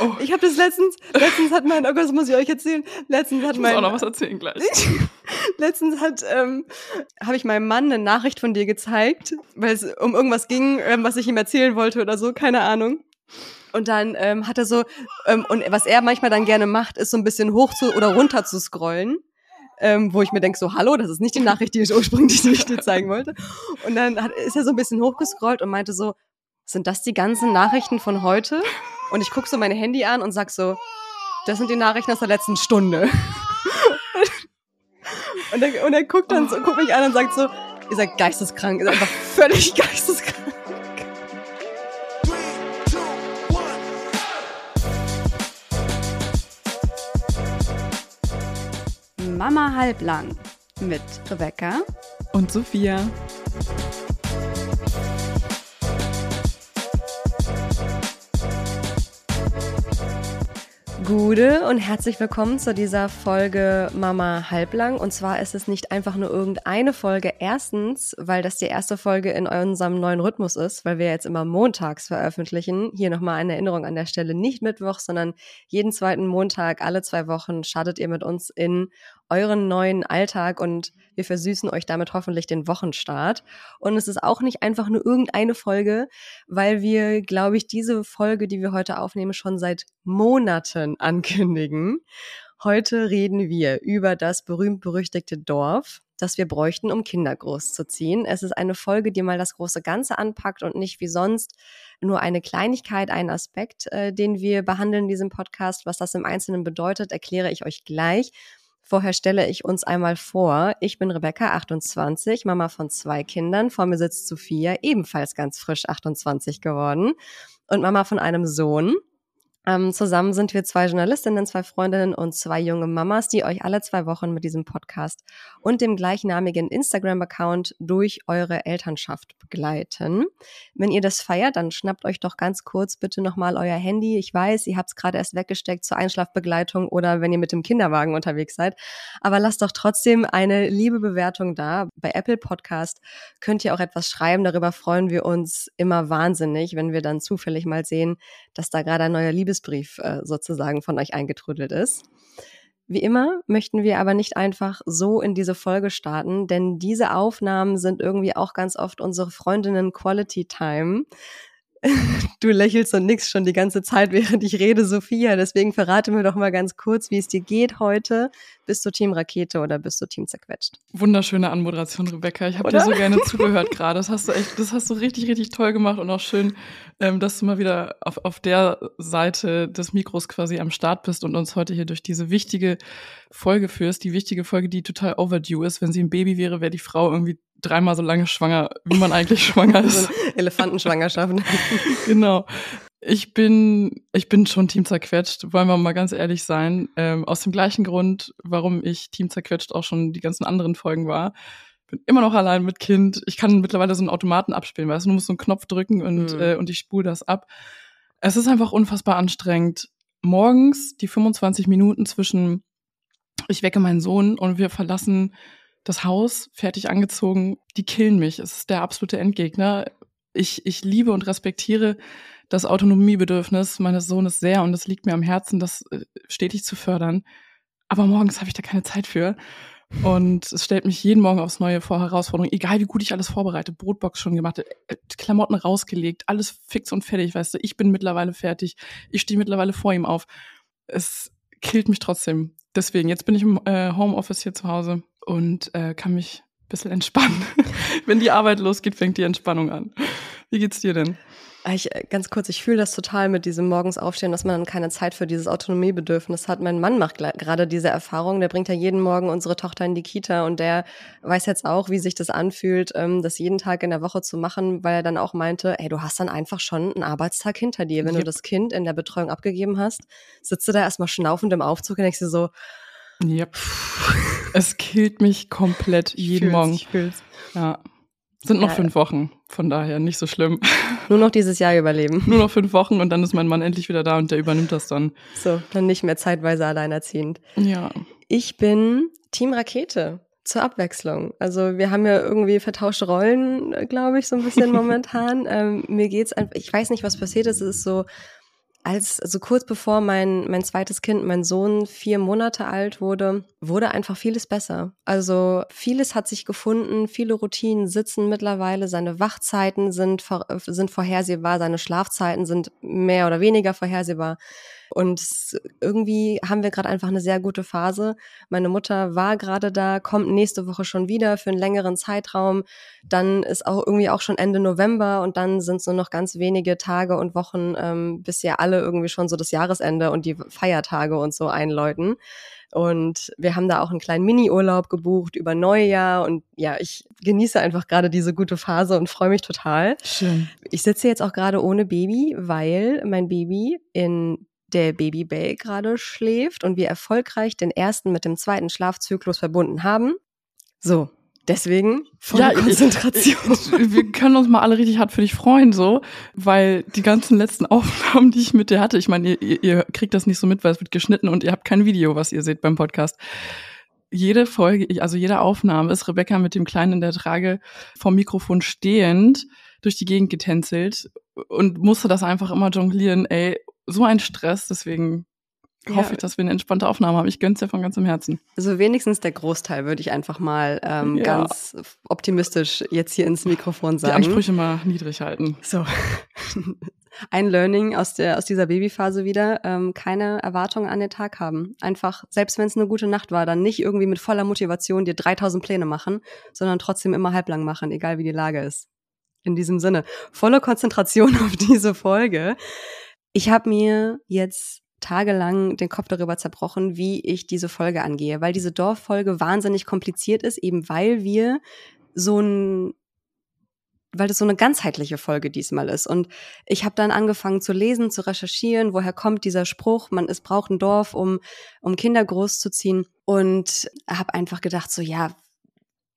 Oh. Ich habe das letztens, letztens hat mein, oh Gott, das muss ich euch erzählen. Letztens hat ich mein. muss auch noch was erzählen gleich. letztens hat, ähm, habe ich meinem Mann eine Nachricht von dir gezeigt, weil es um irgendwas ging, ähm, was ich ihm erzählen wollte oder so, keine Ahnung. Und dann ähm, hat er so, ähm, und was er manchmal dann gerne macht, ist so ein bisschen hoch zu oder runter zu scrollen. Ähm, wo ich mir denke, so, hallo, das ist nicht die Nachricht, die ich ursprünglich dir zeigen wollte. Und dann hat, ist er so ein bisschen hochgescrollt und meinte so, sind das die ganzen Nachrichten von heute? Und ich gucke so mein Handy an und sag so, das sind die Nachrichten aus der letzten Stunde. und, er, und er guckt dann so, guckt mich an und sagt so, ihr seid geisteskrank, ihr seid einfach völlig geisteskrank. Mama halblang mit Rebecca und Sophia. Gude und herzlich willkommen zu dieser Folge Mama halblang. Und zwar ist es nicht einfach nur irgendeine Folge. Erstens, weil das die erste Folge in unserem neuen Rhythmus ist, weil wir jetzt immer montags veröffentlichen. Hier nochmal eine Erinnerung an der Stelle. Nicht Mittwoch, sondern jeden zweiten Montag, alle zwei Wochen startet ihr mit uns in euren neuen Alltag und wir versüßen euch damit hoffentlich den Wochenstart. Und es ist auch nicht einfach nur irgendeine Folge, weil wir, glaube ich, diese Folge, die wir heute aufnehmen, schon seit Monaten ankündigen. Heute reden wir über das berühmt-berüchtigte Dorf, das wir bräuchten, um Kinder großzuziehen. Es ist eine Folge, die mal das große Ganze anpackt und nicht wie sonst nur eine Kleinigkeit, ein Aspekt, äh, den wir behandeln in diesem Podcast. Was das im Einzelnen bedeutet, erkläre ich euch gleich. Vorher stelle ich uns einmal vor. Ich bin Rebecca, 28, Mama von zwei Kindern. Vor mir sitzt Sophia, ebenfalls ganz frisch 28 geworden und Mama von einem Sohn. Ähm, zusammen sind wir zwei Journalistinnen, zwei Freundinnen und zwei junge Mamas, die euch alle zwei Wochen mit diesem Podcast und dem gleichnamigen Instagram-Account durch eure Elternschaft begleiten. Wenn ihr das feiert, dann schnappt euch doch ganz kurz bitte nochmal euer Handy. Ich weiß, ihr habt es gerade erst weggesteckt zur Einschlafbegleitung oder wenn ihr mit dem Kinderwagen unterwegs seid. Aber lasst doch trotzdem eine liebe Bewertung da. Bei Apple Podcast könnt ihr auch etwas schreiben. Darüber freuen wir uns immer wahnsinnig, wenn wir dann zufällig mal sehen, dass da gerade ein neuer Liebes Liebesbrief äh, sozusagen von euch eingetrudelt ist. Wie immer möchten wir aber nicht einfach so in diese Folge starten, denn diese Aufnahmen sind irgendwie auch ganz oft unsere Freundinnen Quality Time. Du lächelst und nix schon die ganze Zeit, während ich rede, Sophia. Deswegen verrate mir doch mal ganz kurz, wie es dir geht heute. Bist du Team Rakete oder bist du Team zerquetscht? Wunderschöne Anmoderation, Rebecca. Ich habe dir so gerne zugehört gerade. Das hast du echt, das hast du richtig, richtig toll gemacht und auch schön, ähm, dass du mal wieder auf, auf der Seite des Mikros quasi am Start bist und uns heute hier durch diese wichtige Folge führst. Die wichtige Folge, die total overdue ist. Wenn sie ein Baby wäre, wäre die Frau irgendwie dreimal so lange schwanger, wie man eigentlich schwanger ist. Elefantenschwangerschaften. genau. Ich bin, ich bin schon Team zerquetscht, wollen wir mal ganz ehrlich sein. Ähm, aus dem gleichen Grund, warum ich Team zerquetscht auch schon die ganzen anderen Folgen war. Bin immer noch allein mit Kind. Ich kann mittlerweile so einen Automaten abspielen, weißt du, du musst so einen Knopf drücken und, mhm. äh, und ich spule das ab. Es ist einfach unfassbar anstrengend. Morgens die 25 Minuten zwischen ich wecke meinen Sohn und wir verlassen das Haus, fertig angezogen, die killen mich. Es ist der absolute Endgegner. Ich, ich liebe und respektiere das Autonomiebedürfnis meines Sohnes sehr und es liegt mir am Herzen, das äh, stetig zu fördern. Aber morgens habe ich da keine Zeit für. Und es stellt mich jeden Morgen aufs Neue vor Herausforderungen, egal wie gut ich alles vorbereite, Brotbox schon gemacht, äh, Klamotten rausgelegt, alles fix und fertig, weißt du, ich bin mittlerweile fertig, ich stehe mittlerweile vor ihm auf. Es killt mich trotzdem. Deswegen, jetzt bin ich im äh, Homeoffice hier zu Hause und äh, kann mich ein bisschen entspannen. Wenn die Arbeit losgeht, fängt die Entspannung an. Wie geht's dir denn? Ah, ich, äh, ganz kurz, ich fühle das total mit diesem morgens aufstehen, dass man dann keine Zeit für dieses Autonomiebedürfnis hat. Mein Mann macht gerade diese Erfahrung. Der bringt ja jeden Morgen unsere Tochter in die Kita und der weiß jetzt auch, wie sich das anfühlt, ähm, das jeden Tag in der Woche zu machen, weil er dann auch meinte, ey, du hast dann einfach schon einen Arbeitstag hinter dir. Wenn yep. du das Kind in der Betreuung abgegeben hast, sitzt du da erstmal schnaufend im Aufzug und denkst dir so, Yep. es killt mich komplett jeden Morgen. Ich. Ja. Sind noch ja. fünf Wochen, von daher nicht so schlimm. Nur noch dieses Jahr überleben. Nur noch fünf Wochen und dann ist mein Mann endlich wieder da und der übernimmt das dann. So, dann nicht mehr zeitweise alleinerziehend. Ja. Ich bin Team Rakete zur Abwechslung. Also wir haben ja irgendwie vertauschte Rollen, glaube ich, so ein bisschen momentan. ähm, mir geht's einfach, ich weiß nicht, was passiert ist. Es ist so als, also kurz bevor mein, mein zweites Kind, mein Sohn, vier Monate alt wurde, wurde einfach vieles besser. Also vieles hat sich gefunden, viele Routinen sitzen mittlerweile, seine Wachzeiten sind, sind vorhersehbar, seine Schlafzeiten sind mehr oder weniger vorhersehbar. Und irgendwie haben wir gerade einfach eine sehr gute Phase. Meine Mutter war gerade da, kommt nächste Woche schon wieder für einen längeren Zeitraum. Dann ist auch irgendwie auch schon Ende November und dann sind es nur noch ganz wenige Tage und Wochen, ähm, bis ja alle irgendwie schon so das Jahresende und die Feiertage und so einläuten. Und wir haben da auch einen kleinen Mini-Urlaub gebucht über Neujahr. Und ja, ich genieße einfach gerade diese gute Phase und freue mich total. Schön. Ich sitze jetzt auch gerade ohne Baby, weil mein Baby in der Babybell gerade schläft und wir erfolgreich den ersten mit dem zweiten Schlafzyklus verbunden haben. So, deswegen volle ja, Konzentration. Ich, ich, wir können uns mal alle richtig hart für dich freuen, so, weil die ganzen letzten Aufnahmen, die ich mit dir hatte, ich meine, ihr, ihr kriegt das nicht so mit, weil es wird geschnitten und ihr habt kein Video, was ihr seht beim Podcast jede Folge, also jede Aufnahme ist Rebecca mit dem Kleinen in der Trage vom Mikrofon stehend durch die Gegend getänzelt und musste das einfach immer jonglieren. Ey, so ein Stress, deswegen ja. hoffe ich, dass wir eine entspannte Aufnahme haben. Ich gönn's dir von ganzem Herzen. Also wenigstens der Großteil würde ich einfach mal ähm, ja. ganz optimistisch jetzt hier ins Mikrofon sagen. Die Ansprüche mal niedrig halten. So. Ein Learning aus der aus dieser Babyphase wieder: ähm, keine Erwartungen an den Tag haben. Einfach, selbst wenn es eine gute Nacht war, dann nicht irgendwie mit voller Motivation dir 3000 Pläne machen, sondern trotzdem immer halblang machen, egal wie die Lage ist. In diesem Sinne, volle Konzentration auf diese Folge. Ich habe mir jetzt tagelang den Kopf darüber zerbrochen, wie ich diese Folge angehe, weil diese Dorffolge wahnsinnig kompliziert ist, eben weil wir so ein weil das so eine ganzheitliche Folge diesmal ist. Und ich habe dann angefangen zu lesen, zu recherchieren, woher kommt dieser Spruch, man es braucht ein Dorf, um, um Kinder großzuziehen. Und habe einfach gedacht, so ja,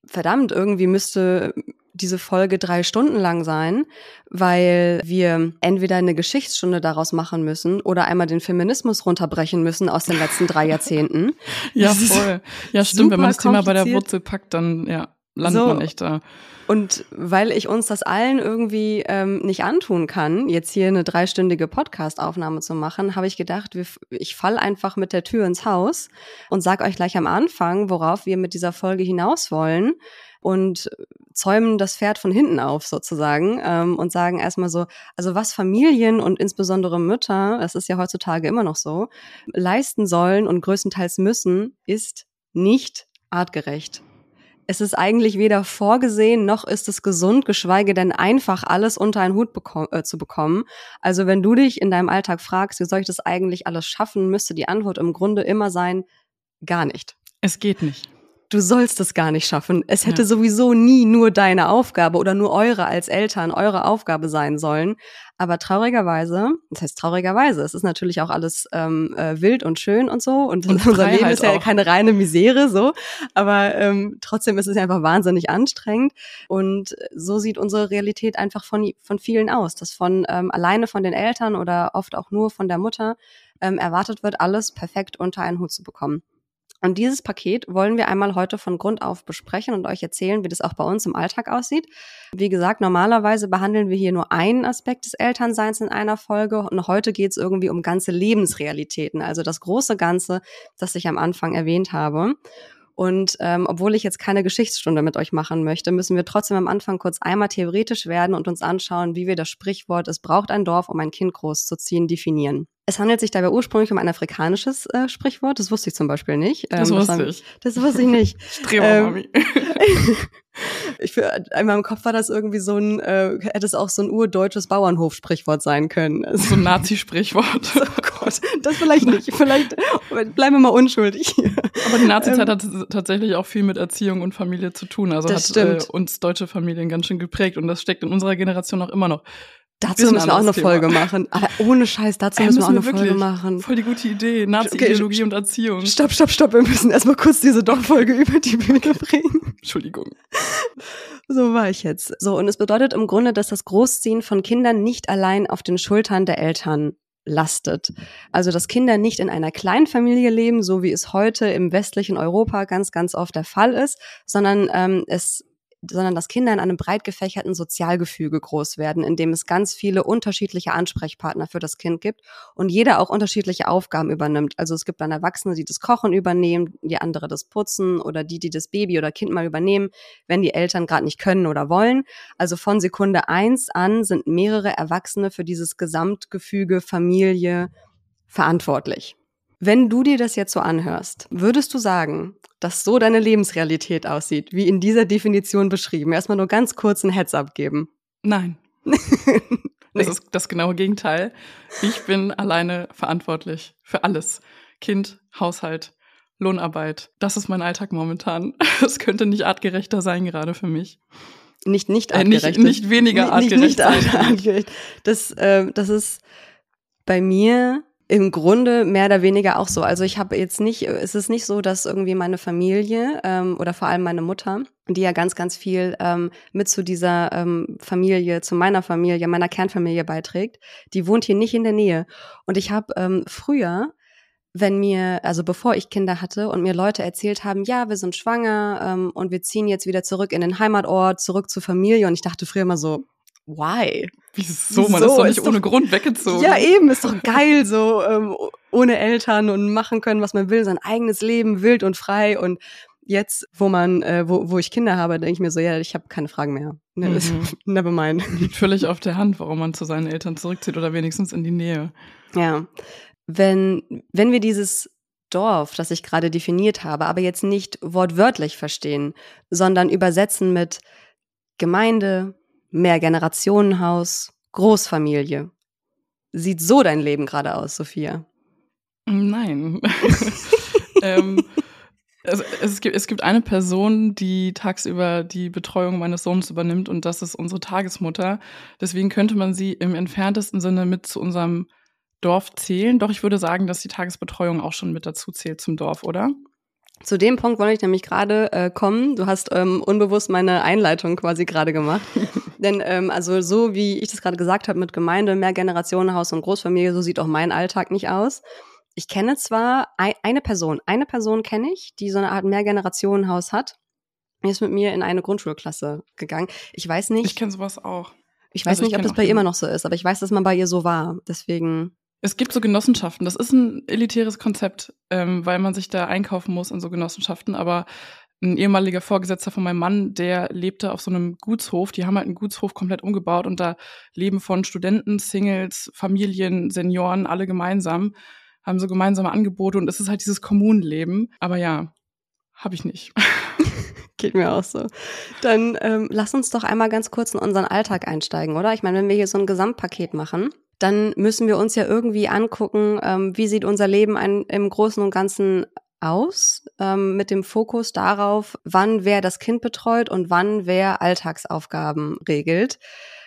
verdammt, irgendwie müsste diese Folge drei Stunden lang sein, weil wir entweder eine Geschichtsstunde daraus machen müssen oder einmal den Feminismus runterbrechen müssen aus den letzten drei Jahrzehnten. ja, voll. Ja, stimmt. Wenn man das Thema bei der Wurzel packt, dann ja, landet so. man echt da. Und weil ich uns das allen irgendwie ähm, nicht antun kann, jetzt hier eine dreistündige Podcast-Aufnahme zu machen, habe ich gedacht, wir, ich fall einfach mit der Tür ins Haus und sag euch gleich am Anfang, worauf wir mit dieser Folge hinaus wollen und zäumen das Pferd von hinten auf sozusagen ähm, und sagen erstmal so, also was Familien und insbesondere Mütter, das ist ja heutzutage immer noch so, leisten sollen und größtenteils müssen, ist nicht artgerecht. Es ist eigentlich weder vorgesehen noch ist es gesund, geschweige denn einfach alles unter einen Hut äh, zu bekommen. Also wenn du dich in deinem Alltag fragst, wie soll ich das eigentlich alles schaffen, müsste die Antwort im Grunde immer sein, gar nicht. Es geht nicht du sollst es gar nicht schaffen. Es hätte ja. sowieso nie nur deine Aufgabe oder nur eure als Eltern eure Aufgabe sein sollen. Aber traurigerweise, das heißt traurigerweise, es ist natürlich auch alles ähm, äh, wild und schön und so und, und unser Leben ist ja auch. keine reine Misere so, aber ähm, trotzdem ist es ja einfach wahnsinnig anstrengend und so sieht unsere Realität einfach von von vielen aus, dass von ähm, alleine von den Eltern oder oft auch nur von der Mutter ähm, erwartet wird, alles perfekt unter einen Hut zu bekommen. Und dieses Paket wollen wir einmal heute von Grund auf besprechen und euch erzählen, wie das auch bei uns im Alltag aussieht. Wie gesagt, normalerweise behandeln wir hier nur einen Aspekt des Elternseins in einer Folge und heute geht es irgendwie um ganze Lebensrealitäten, also das große Ganze, das ich am Anfang erwähnt habe. Und ähm, obwohl ich jetzt keine Geschichtsstunde mit euch machen möchte, müssen wir trotzdem am Anfang kurz einmal theoretisch werden und uns anschauen, wie wir das Sprichwort Es braucht ein Dorf, um ein Kind großzuziehen, definieren. Es handelt sich dabei ursprünglich um ein afrikanisches äh, Sprichwort. Das wusste ich zum Beispiel nicht. Ähm, das wusste ich. Das wusste ich nicht. Strebermami. Ähm, ich für, einmal im Kopf war das irgendwie so ein, äh, hätte es auch so ein urdeutsches Bauernhof-Sprichwort sein können. Also, so ein Nazi-Sprichwort. oh Gott, das vielleicht nicht. Vielleicht bleiben wir mal unschuldig hier. Aber die Nazizeit ähm, hat tatsächlich auch viel mit Erziehung und Familie zu tun. Also hat äh, uns deutsche Familien ganz schön geprägt und das steckt in unserer Generation auch immer noch. Dazu müssen wir auch eine Thema. Folge machen. Aber ohne Scheiß, dazu müssen, müssen wir auch eine Folge machen. Voll die gute Idee. Nazi-Ideologie okay, und Erziehung. Stopp, stopp, stopp. Wir müssen erstmal kurz diese Doch-Folge über die Bühne bringen. Entschuldigung. So war ich jetzt. So, und es bedeutet im Grunde, dass das Großziehen von Kindern nicht allein auf den Schultern der Eltern lastet. Also, dass Kinder nicht in einer Kleinfamilie leben, so wie es heute im westlichen Europa ganz, ganz oft der Fall ist, sondern ähm, es sondern dass Kinder in einem breit gefächerten Sozialgefüge groß werden, in dem es ganz viele unterschiedliche Ansprechpartner für das Kind gibt und jeder auch unterschiedliche Aufgaben übernimmt. Also es gibt dann Erwachsene, die das Kochen übernehmen, die andere das Putzen oder die, die das Baby oder Kind mal übernehmen, wenn die Eltern gerade nicht können oder wollen. Also von Sekunde eins an sind mehrere Erwachsene für dieses Gesamtgefüge Familie verantwortlich. Wenn du dir das jetzt so anhörst, würdest du sagen, dass so deine Lebensrealität aussieht, wie in dieser Definition beschrieben? Erstmal nur ganz kurz ein Heads-up geben. Nein. Das ist das genaue Gegenteil. Ich bin alleine verantwortlich für alles. Kind, Haushalt, Lohnarbeit. Das ist mein Alltag momentan. Es könnte nicht artgerechter sein gerade für mich. Nicht nicht artgerecht. Äh, nicht, nicht weniger artgerecht. Nicht, nicht artgerecht. Das, äh, das ist bei mir im Grunde mehr oder weniger auch so. Also ich habe jetzt nicht, es ist nicht so, dass irgendwie meine Familie ähm, oder vor allem meine Mutter, die ja ganz, ganz viel ähm, mit zu dieser ähm, Familie, zu meiner Familie, meiner Kernfamilie beiträgt, die wohnt hier nicht in der Nähe. Und ich habe ähm, früher wenn mir, also bevor ich Kinder hatte und mir Leute erzählt haben, ja, wir sind schwanger ähm, und wir ziehen jetzt wieder zurück in den Heimatort, zurück zur Familie. Und ich dachte früher immer so, why? Wieso? Man ist doch nicht ist ohne doch, Grund weggezogen. Ja, eben, ist doch geil, so ähm, ohne Eltern und machen können, was man will, sein eigenes Leben, wild und frei. Und jetzt, wo man, äh, wo, wo ich Kinder habe, denke ich mir so, ja, ich habe keine Fragen mehr. Ne, mhm. Never mind. Liegt völlig auf der Hand, warum man zu seinen Eltern zurückzieht oder wenigstens in die Nähe. Ja. Wenn, wenn wir dieses Dorf, das ich gerade definiert habe, aber jetzt nicht wortwörtlich verstehen, sondern übersetzen mit Gemeinde, Mehrgenerationenhaus, Großfamilie. Sieht so dein Leben gerade aus, Sophia? Nein. ähm, es, es, gibt, es gibt eine Person, die tagsüber die Betreuung meines Sohnes übernimmt und das ist unsere Tagesmutter. Deswegen könnte man sie im entferntesten Sinne mit zu unserem Dorf zählen. Doch ich würde sagen, dass die Tagesbetreuung auch schon mit dazu zählt zum Dorf, oder? Zu dem Punkt wollte ich nämlich gerade äh, kommen. Du hast ähm, unbewusst meine Einleitung quasi gerade gemacht. Denn ähm, also so wie ich das gerade gesagt habe mit Gemeinde, Mehrgenerationenhaus und Großfamilie, so sieht auch mein Alltag nicht aus. Ich kenne zwar ein, eine Person, eine Person kenne ich, die so eine Art Mehrgenerationenhaus hat. Die ist mit mir in eine Grundschulklasse gegangen. Ich weiß nicht. Ich kenne sowas auch. Ich weiß also nicht, ob das bei ihr immer noch so ist, aber ich weiß, dass man bei ihr so war. Deswegen es gibt so Genossenschaften. Das ist ein elitäres Konzept, ähm, weil man sich da einkaufen muss in so Genossenschaften. Aber ein ehemaliger Vorgesetzter von meinem Mann, der lebte auf so einem Gutshof. Die haben halt einen Gutshof komplett umgebaut und da leben von Studenten, Singles, Familien, Senioren, alle gemeinsam, haben so gemeinsame Angebote und es ist halt dieses Kommunenleben. Aber ja, habe ich nicht. Geht mir auch so. Dann ähm, lass uns doch einmal ganz kurz in unseren Alltag einsteigen, oder? Ich meine, wenn wir hier so ein Gesamtpaket machen, dann müssen wir uns ja irgendwie angucken, ähm, wie sieht unser Leben ein, im Großen und Ganzen aus, ähm, mit dem Fokus darauf, wann wer das Kind betreut und wann wer Alltagsaufgaben regelt.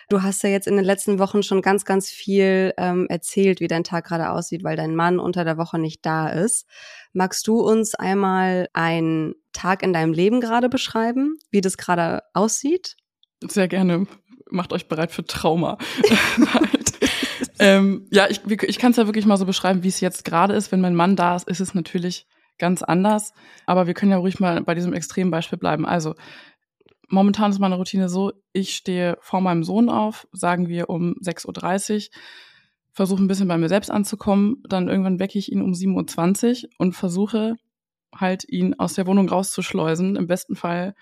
Du hast ja jetzt in den letzten Wochen schon ganz, ganz viel ähm, erzählt, wie dein Tag gerade aussieht, weil dein Mann unter der Woche nicht da ist. Magst du uns einmal einen Tag in deinem Leben gerade beschreiben, wie das gerade aussieht? Sehr gerne. Macht euch bereit für Trauma. ähm, ja, ich, ich kann es ja wirklich mal so beschreiben, wie es jetzt gerade ist. Wenn mein Mann da ist, ist es natürlich ganz anders. Aber wir können ja ruhig mal bei diesem Extrembeispiel bleiben. Also, momentan ist meine Routine so, ich stehe vor meinem Sohn auf, sagen wir um 6.30 Uhr, versuche ein bisschen bei mir selbst anzukommen, dann irgendwann wecke ich ihn um 7.20 Uhr und versuche halt ihn aus der Wohnung rauszuschleusen. Im besten Fall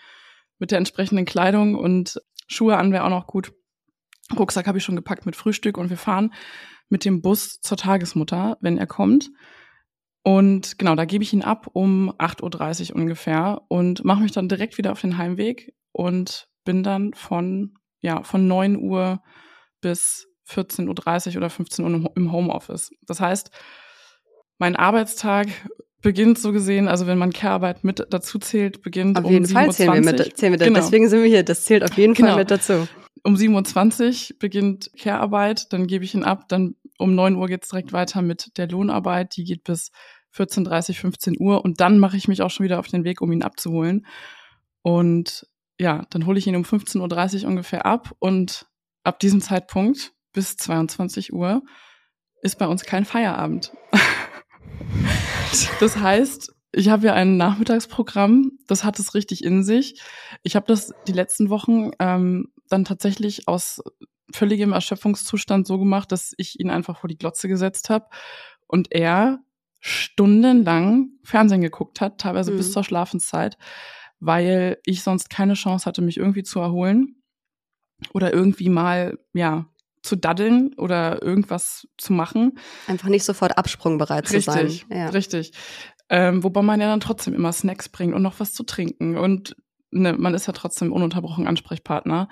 mit der entsprechenden Kleidung und Schuhe an wäre auch noch gut. Rucksack habe ich schon gepackt mit Frühstück und wir fahren mit dem Bus zur Tagesmutter, wenn er kommt. Und genau, da gebe ich ihn ab um 8.30 Uhr ungefähr und mache mich dann direkt wieder auf den Heimweg und bin dann von, ja, von 9 Uhr bis 14.30 Uhr oder 15 Uhr im Homeoffice. Das heißt, mein Arbeitstag beginnt so gesehen, also wenn man Care-Arbeit mit dazu zählt, beginnt auf um jeden Fall zählen wir mit, zählen wir genau. deswegen sind wir hier, das zählt auf jeden genau. Fall mit dazu um 7.20 Uhr beginnt Care-Arbeit, dann gebe ich ihn ab, dann um 9 Uhr geht's direkt weiter mit der Lohnarbeit, die geht bis 14.30, 15 Uhr und dann mache ich mich auch schon wieder auf den Weg, um ihn abzuholen. Und ja, dann hole ich ihn um 15.30 Uhr ungefähr ab und ab diesem Zeitpunkt bis 22 Uhr ist bei uns kein Feierabend. das heißt, ich habe ja ein Nachmittagsprogramm, das hat es richtig in sich. Ich habe das die letzten Wochen ähm, dann tatsächlich aus völligem Erschöpfungszustand so gemacht, dass ich ihn einfach vor die Glotze gesetzt habe und er stundenlang Fernsehen geguckt hat, teilweise mhm. bis zur Schlafenszeit, weil ich sonst keine Chance hatte, mich irgendwie zu erholen oder irgendwie mal, ja, zu daddeln oder irgendwas zu machen. Einfach nicht sofort absprungbereit zu sein. Richtig, ja. richtig. Ähm, wobei man ja dann trotzdem immer Snacks bringt und noch was zu trinken. Und ne, man ist ja trotzdem ununterbrochen Ansprechpartner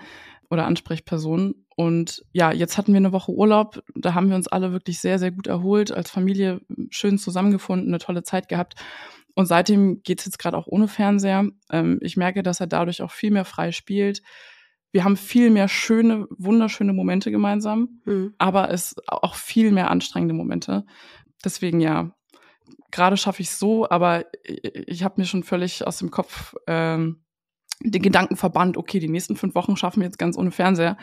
oder Ansprechperson. Und ja, jetzt hatten wir eine Woche Urlaub. Da haben wir uns alle wirklich sehr, sehr gut erholt, als Familie schön zusammengefunden, eine tolle Zeit gehabt. Und seitdem geht es jetzt gerade auch ohne Fernseher. Ähm, ich merke, dass er dadurch auch viel mehr frei spielt. Wir haben viel mehr schöne, wunderschöne Momente gemeinsam, mhm. aber es auch viel mehr anstrengende Momente. Deswegen ja, gerade schaffe ich es so, aber ich habe mir schon völlig aus dem Kopf ähm, den Gedanken verbannt, okay, die nächsten fünf Wochen schaffen wir jetzt ganz ohne Fernseher.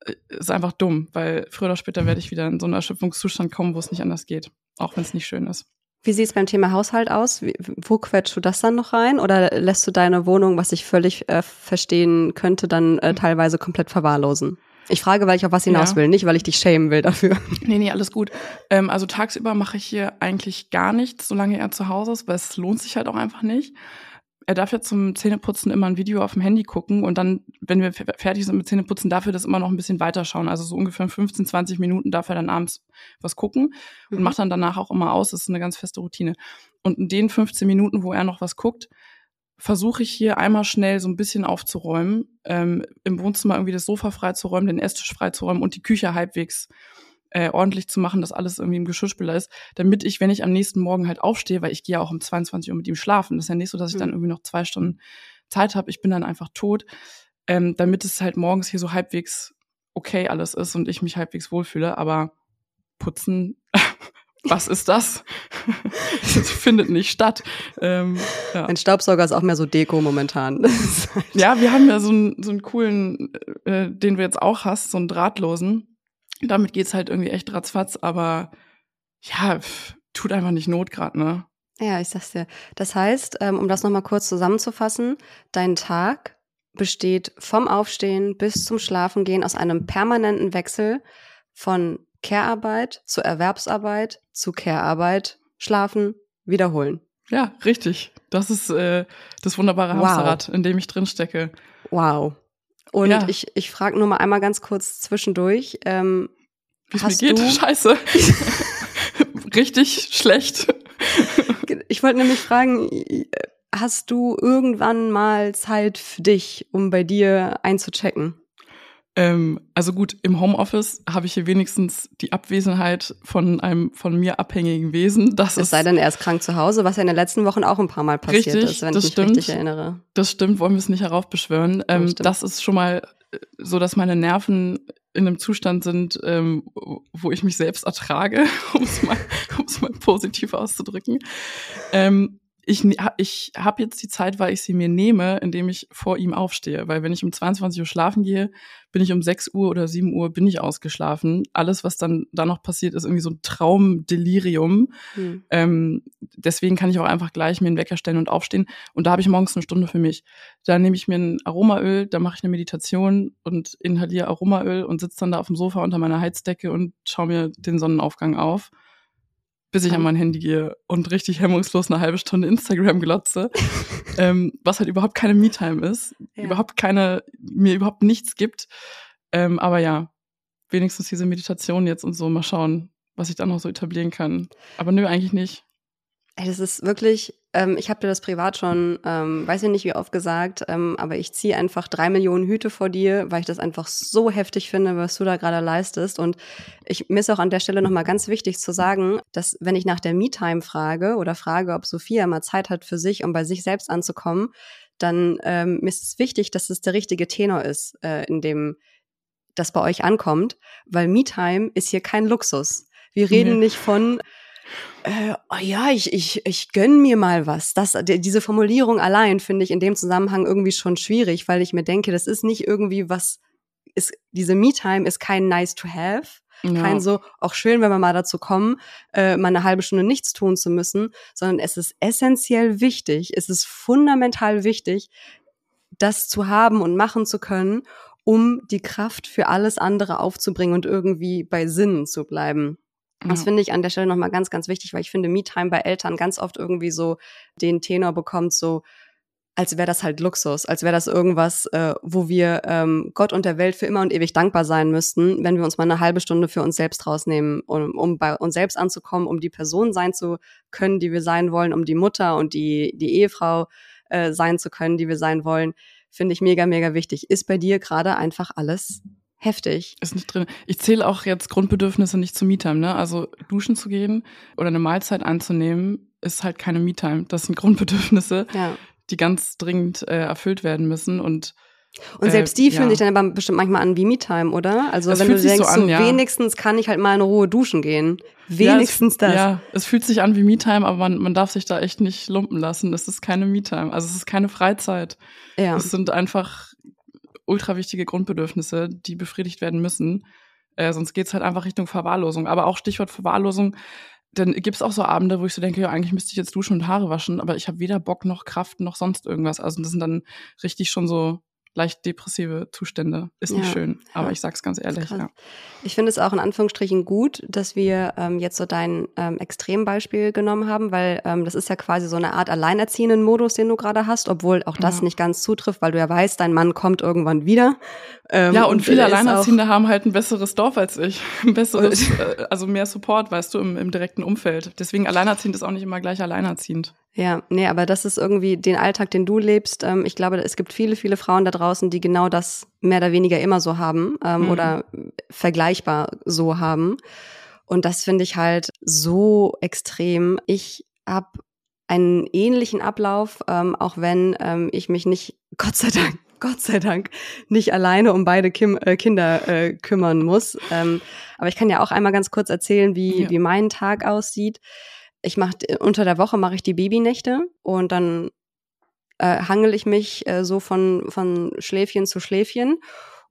Äh, ist einfach dumm, weil früher oder später werde ich wieder in so einen Erschöpfungszustand kommen, wo es nicht anders geht, auch wenn es nicht schön ist. Wie sieht es beim Thema Haushalt aus? Wie, wo quetschst du das dann noch rein? Oder lässt du deine Wohnung, was ich völlig äh, verstehen könnte, dann äh, teilweise komplett verwahrlosen? Ich frage, weil ich auf was hinaus ja. will, nicht weil ich dich schämen will dafür. Nee, nee, alles gut. Ähm, also tagsüber mache ich hier eigentlich gar nichts, solange er zu Hause ist, weil es lohnt sich halt auch einfach nicht er darf ja zum Zähneputzen immer ein Video auf dem Handy gucken und dann, wenn wir fertig sind mit Zähneputzen, darf er das immer noch ein bisschen weiterschauen. Also so ungefähr 15, 20 Minuten darf er dann abends was gucken und mhm. macht dann danach auch immer aus. Das ist eine ganz feste Routine. Und in den 15 Minuten, wo er noch was guckt, versuche ich hier einmal schnell so ein bisschen aufzuräumen, ähm, im Wohnzimmer irgendwie das Sofa freizuräumen, den Esstisch freizuräumen und die Küche halbwegs äh, ordentlich zu machen, dass alles irgendwie im Geschirrspüler ist, damit ich, wenn ich am nächsten Morgen halt aufstehe, weil ich gehe ja auch um 22 Uhr mit ihm schlafen, das ist ja nicht so, dass ich dann mhm. irgendwie noch zwei Stunden Zeit habe, ich bin dann einfach tot, ähm, damit es halt morgens hier so halbwegs okay alles ist und ich mich halbwegs wohlfühle, aber putzen, was ist das? das findet nicht statt. Ähm, ja. Ein Staubsauger ist auch mehr so Deko momentan. Halt ja, wir haben ja so einen, so einen coolen, äh, den du jetzt auch hast, so einen drahtlosen. Damit geht's halt irgendwie echt ratzfatz, aber ja, pff, tut einfach nicht Not gerade, ne? Ja, ich sag's dir. Das heißt, ähm, um das nochmal kurz zusammenzufassen, dein Tag besteht vom Aufstehen bis zum Schlafengehen aus einem permanenten Wechsel von Care-Arbeit zu Erwerbsarbeit zu Care-Arbeit, schlafen, wiederholen. Ja, richtig. Das ist äh, das wunderbare wow. Hamsterrad, in dem ich drin stecke. Wow. Und ja. ich, ich frage nur mal einmal ganz kurz zwischendurch. Ähm, Wie es mir geht? Du Scheiße. Richtig schlecht. Ich wollte nämlich fragen, hast du irgendwann mal Zeit für dich, um bei dir einzuchecken? Ähm, also gut, im Homeoffice habe ich hier wenigstens die Abwesenheit von einem von mir abhängigen Wesen. Das es sei denn, er ist krank zu Hause, was ja in den letzten Wochen auch ein paar Mal passiert richtig, ist, wenn ich mich stimmt, richtig erinnere. Das stimmt, wollen wir es nicht heraufbeschwören. Ähm, das ist schon mal äh, so, dass meine Nerven in einem Zustand sind, ähm, wo ich mich selbst ertrage, um es mal, mal positiv auszudrücken. Ähm, ich, ich habe jetzt die Zeit, weil ich sie mir nehme, indem ich vor ihm aufstehe. Weil wenn ich um 22 Uhr schlafen gehe, bin ich um 6 Uhr oder 7 Uhr bin ich ausgeschlafen. Alles, was dann da noch passiert, ist irgendwie so ein Traumdelirium. Mhm. Ähm, deswegen kann ich auch einfach gleich mir einen Wecker stellen und aufstehen. Und da habe ich morgens eine Stunde für mich. Da nehme ich mir ein Aromaöl, da mache ich eine Meditation und inhaliere Aromaöl und sitze dann da auf dem Sofa unter meiner Heizdecke und schaue mir den Sonnenaufgang auf bis ich an mein Handy gehe und richtig hemmungslos eine halbe Stunde Instagram glotze, ähm, was halt überhaupt keine Me-Time ist, ja. überhaupt keine, mir überhaupt nichts gibt. Ähm, aber ja, wenigstens diese Meditation jetzt und so, mal schauen, was ich da noch so etablieren kann. Aber nö, eigentlich nicht. Ey, das ist wirklich, ähm, ich habe dir das privat schon, ähm, weiß ich nicht wie oft gesagt, ähm, aber ich ziehe einfach drei Millionen Hüte vor dir, weil ich das einfach so heftig finde, was du da gerade leistest. Und ich, mir ist auch an der Stelle nochmal ganz wichtig zu sagen, dass wenn ich nach der Me-Time frage oder frage, ob Sophia mal Zeit hat für sich, um bei sich selbst anzukommen, dann ähm, ist es wichtig, dass es der richtige Tenor ist, äh, in dem das bei euch ankommt, weil Me-Time ist hier kein Luxus. Wir reden nee. nicht von äh, oh ja, ich, ich, ich gönn mir mal was. Das, diese Formulierung allein finde ich in dem Zusammenhang irgendwie schon schwierig, weil ich mir denke, das ist nicht irgendwie was, ist, diese Me-Time ist kein nice to have, Ja. Kein so, auch schön, wenn wir mal dazu kommen, äh, mal eine halbe Stunde nichts tun zu müssen, sondern es ist essentiell wichtig, es ist fundamental wichtig, das zu haben und machen zu können, um die Kraft für alles andere aufzubringen und irgendwie bei Sinnen zu bleiben. Das finde ich an der Stelle nochmal ganz, ganz wichtig, weil ich finde, Me-Time bei Eltern ganz oft irgendwie so den Tenor bekommt, so, als wäre das halt Luxus, als wäre das irgendwas, äh, wo wir ähm, Gott und der Welt für immer und ewig dankbar sein müssten, wenn wir uns mal eine halbe Stunde für uns selbst rausnehmen, um, um bei uns selbst anzukommen, um die Person sein zu können, die wir sein wollen, um die Mutter und die, die Ehefrau äh, sein zu können, die wir sein wollen, finde ich mega, mega wichtig. Ist bei dir gerade einfach alles heftig. Ist nicht drin. Ich zähle auch jetzt Grundbedürfnisse nicht zu Me-Time, ne? Also duschen zu gehen oder eine Mahlzeit anzunehmen, ist halt keine Me-Time. Das sind Grundbedürfnisse, ja. die ganz dringend äh, erfüllt werden müssen und und selbst die äh, fühlen ja. sich dann aber bestimmt manchmal an wie Me-Time, oder? Also es wenn du denkst, so, an, ja. wenigstens kann ich halt mal in Ruhe duschen gehen. Wenigstens ja, es, das. Ja, es fühlt sich an wie Me-Time, aber man, man darf sich da echt nicht lumpen lassen. Es ist keine Me-Time. Also es ist keine Freizeit. Ja. Es sind einfach ultra wichtige Grundbedürfnisse, die befriedigt werden müssen. Äh, sonst geht's halt einfach Richtung Verwahrlosung. Aber auch Stichwort Verwahrlosung, dann gibt's auch so Abende, wo ich so denke, ja, eigentlich müsste ich jetzt duschen und Haare waschen, aber ich habe weder Bock noch Kraft noch sonst irgendwas. Also das sind dann richtig schon so leicht depressive Zustände. Ist nicht ja, schön, aber ja. ich sag's ganz ehrlich. Ja. Ich finde es auch in Anführungsstrichen gut, dass wir ähm, jetzt so dein ähm, Extrembeispiel genommen haben, weil ähm, das ist ja quasi so eine Art alleinerziehenden Modus, den du gerade hast, obwohl auch das nicht ganz zutrifft, weil du ja weißt, dein Mann kommt irgendwann wieder. Ähm, ja, und, und viele Alleinerziehende haben halt ein besseres Dorf als ich. Ein besseres, äh, also mehr Support, weißt du, im, im direkten Umfeld. Deswegen alleinerziehend ist auch nicht immer gleich alleinerziehend. Ja, nee, aber das ist irgendwie den Alltag, den du lebst. Ähm, ich glaube, es gibt viele, viele Frauen da draußen, die genau das mehr oder weniger immer so haben ähm, mhm. oder vergleichbar so haben. Und das finde ich halt so extrem. Ich habe einen ähnlichen Ablauf, ähm, auch wenn ähm, ich mich nicht, Gott sei Dank, Gott sei Dank, nicht alleine um beide Kim äh, Kinder äh, kümmern muss. Ähm, aber ich kann ja auch einmal ganz kurz erzählen, wie, ja. wie mein Tag aussieht ich mache unter der Woche mache ich die Babynächte und dann äh, hangel ich mich äh, so von von Schläfchen zu Schläfchen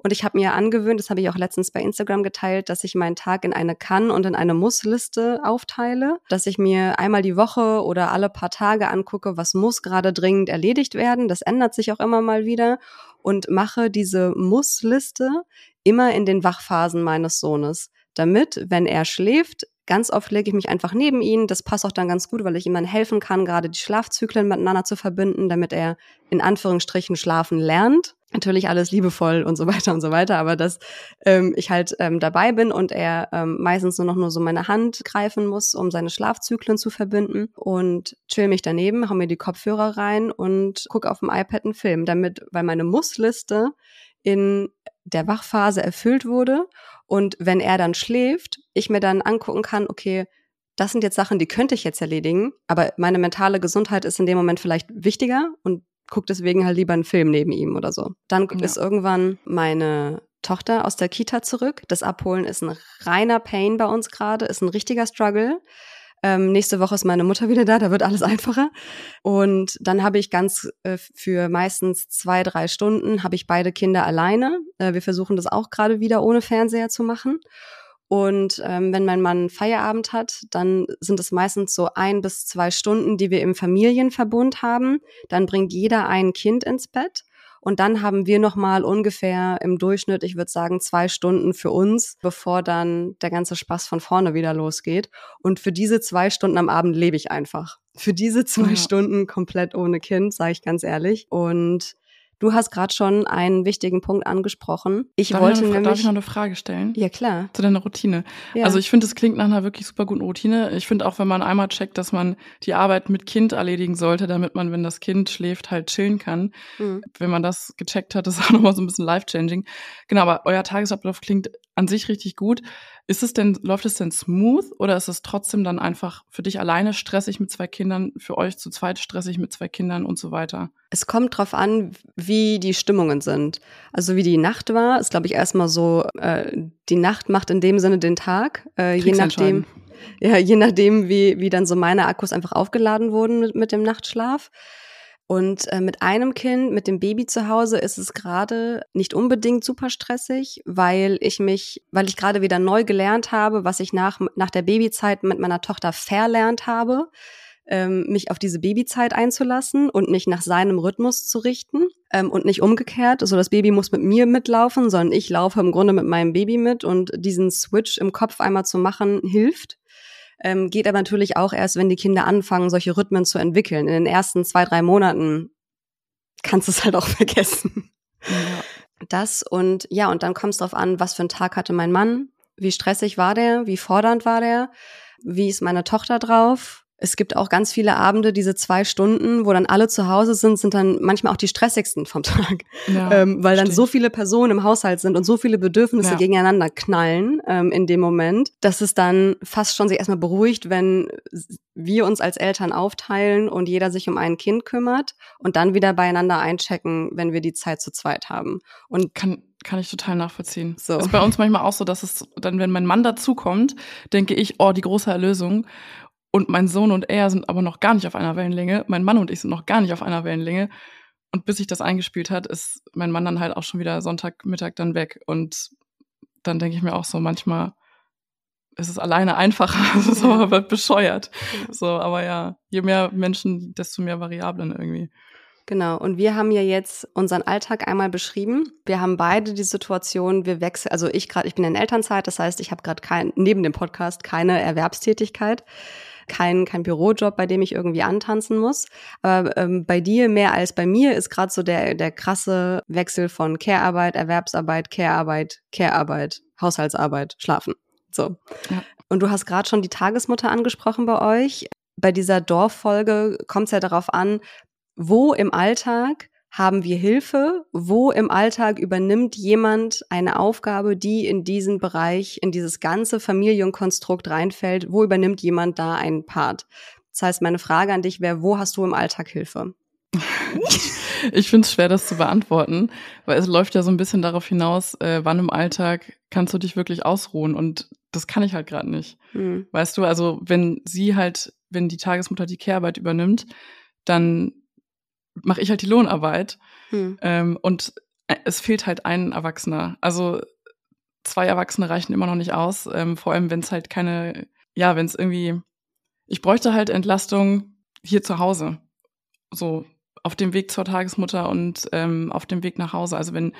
und ich habe mir angewöhnt, das habe ich auch letztens bei Instagram geteilt, dass ich meinen Tag in eine Kann- und in eine Muss-Liste aufteile, dass ich mir einmal die Woche oder alle paar Tage angucke, was muss gerade dringend erledigt werden. Das ändert sich auch immer mal wieder und mache diese Muss-Liste immer in den Wachphasen meines Sohnes, damit, wenn er schläft, Ganz oft lege ich mich einfach neben ihn. Das passt auch dann ganz gut, weil ich ihm dann helfen kann, gerade die Schlafzyklen miteinander zu verbinden, damit er in Anführungsstrichen schlafen lernt. Natürlich alles liebevoll und so weiter und so weiter, aber dass ähm, ich halt ähm, dabei bin und er ähm, meistens nur noch nur so meine Hand greifen muss, um seine Schlafzyklen zu verbinden und chill mich daneben, hau mir die Kopfhörer rein und gucke auf dem iPad einen Film, damit, weil meine Mussliste in der Wachphase erfüllt wurde und wenn er dann schläft, ich mir dann angucken kann, okay, das sind jetzt Sachen, die könnte ich jetzt erledigen, aber meine mentale Gesundheit ist in dem Moment vielleicht wichtiger und gucke deswegen halt lieber einen Film neben ihm oder so. Dann ja. ist irgendwann meine Tochter aus der Kita zurück. Das Abholen ist ein reiner Pain bei uns gerade, ist ein richtiger Struggle. Ähm, nächste Woche ist meine Mutter wieder da, da wird alles einfacher. Und dann habe ich ganz äh, für meistens zwei, drei Stunden habe ich beide Kinder alleine. Äh, wir versuchen das auch gerade wieder ohne Fernseher zu machen. Und ähm, wenn mein Mann Feierabend hat, dann sind es meistens so ein bis zwei Stunden, die wir im Familienverbund haben. Dann bringt jeder ein Kind ins Bett. Und dann haben wir nochmal ungefähr im Durchschnitt, ich würde sagen, zwei Stunden für uns, bevor dann der ganze Spaß von vorne wieder losgeht. Und für diese zwei Stunden am Abend lebe ich einfach. Für diese zwei ja. Stunden komplett ohne Kind, sage ich ganz ehrlich. Und Du hast gerade schon einen wichtigen Punkt angesprochen. Ich darf wollte ich noch, nämlich. Darf ich noch eine Frage stellen? Ja, klar. Zu deiner Routine. Ja. Also ich finde, es klingt nach einer wirklich super guten Routine. Ich finde auch, wenn man einmal checkt, dass man die Arbeit mit Kind erledigen sollte, damit man, wenn das Kind schläft, halt chillen kann. Mhm. Wenn man das gecheckt hat, ist auch nochmal so ein bisschen life-changing. Genau, aber euer Tagesablauf klingt an sich richtig gut. Ist es denn, läuft es denn smooth oder ist es trotzdem dann einfach für dich alleine stressig mit zwei Kindern, für euch zu zweit stressig mit zwei Kindern und so weiter? Es kommt drauf an, wie die Stimmungen sind. Also wie die Nacht war, ist glaube ich erstmal so, äh, die Nacht macht in dem Sinne den Tag, äh, je nachdem. Ja, je nachdem, wie, wie dann so meine Akkus einfach aufgeladen wurden mit, mit dem Nachtschlaf. Und äh, mit einem Kind, mit dem Baby zu Hause, ist es gerade nicht unbedingt super stressig, weil ich mich, weil ich gerade wieder neu gelernt habe, was ich nach, nach der Babyzeit mit meiner Tochter verlernt habe, ähm, mich auf diese Babyzeit einzulassen und mich nach seinem Rhythmus zu richten ähm, und nicht umgekehrt. Also das Baby muss mit mir mitlaufen, sondern ich laufe im Grunde mit meinem Baby mit und diesen Switch im Kopf einmal zu machen hilft. Ähm, geht aber natürlich auch erst, wenn die Kinder anfangen, solche Rhythmen zu entwickeln. In den ersten zwei, drei Monaten kannst du es halt auch vergessen. Ja. Das und ja, und dann kommt es drauf an, was für einen Tag hatte mein Mann, wie stressig war der, wie fordernd war der, wie ist meine Tochter drauf, es gibt auch ganz viele Abende, diese zwei Stunden, wo dann alle zu Hause sind, sind dann manchmal auch die stressigsten vom Tag. Ja, ähm, weil dann stimmt. so viele Personen im Haushalt sind und so viele Bedürfnisse ja. gegeneinander knallen ähm, in dem Moment, dass es dann fast schon sich erstmal beruhigt, wenn wir uns als Eltern aufteilen und jeder sich um ein Kind kümmert und dann wieder beieinander einchecken, wenn wir die Zeit zu zweit haben. Und kann kann ich total nachvollziehen. So. Ist bei uns manchmal auch so, dass es dann, wenn mein Mann dazukommt, denke ich, oh, die große Erlösung. Und mein Sohn und er sind aber noch gar nicht auf einer Wellenlänge. Mein Mann und ich sind noch gar nicht auf einer Wellenlänge. Und bis sich das eingespielt hat, ist mein Mann dann halt auch schon wieder Sonntagmittag dann weg. Und dann denke ich mir auch so, manchmal ist es alleine einfacher, so, aber bescheuert. So, aber ja, je mehr Menschen, desto mehr Variablen irgendwie. Genau. Und wir haben ja jetzt unseren Alltag einmal beschrieben. Wir haben beide die Situation, wir wechseln, also ich gerade, ich bin in Elternzeit, das heißt, ich habe gerade kein, neben dem Podcast keine Erwerbstätigkeit kein, kein Bürojob, bei dem ich irgendwie antanzen muss. Aber ähm, bei dir mehr als bei mir ist gerade so der, der krasse Wechsel von Care-Arbeit, Erwerbsarbeit, Care-Arbeit, Care-Arbeit, Haushaltsarbeit, Schlafen. So. Ja. Und du hast gerade schon die Tagesmutter angesprochen bei euch. Bei dieser Dorffolge kommt es ja darauf an, wo im Alltag haben wir Hilfe? Wo im Alltag übernimmt jemand eine Aufgabe, die in diesen Bereich, in dieses ganze Familienkonstrukt reinfällt? Wo übernimmt jemand da einen Part? Das heißt, meine Frage an dich wäre, wo hast du im Alltag Hilfe? ich finde es schwer, das zu beantworten, weil es läuft ja so ein bisschen darauf hinaus, äh, wann im Alltag kannst du dich wirklich ausruhen und das kann ich halt gerade nicht. Hm. Weißt du, also wenn sie halt, wenn die Tagesmutter die Kehrarbeit übernimmt, dann mache ich halt die Lohnarbeit. Hm. Ähm, und äh, es fehlt halt ein Erwachsener. Also zwei Erwachsene reichen immer noch nicht aus. Ähm, vor allem, wenn es halt keine, ja, wenn es irgendwie, ich bräuchte halt Entlastung hier zu Hause. So auf dem Weg zur Tagesmutter und ähm, auf dem Weg nach Hause. Also wenn,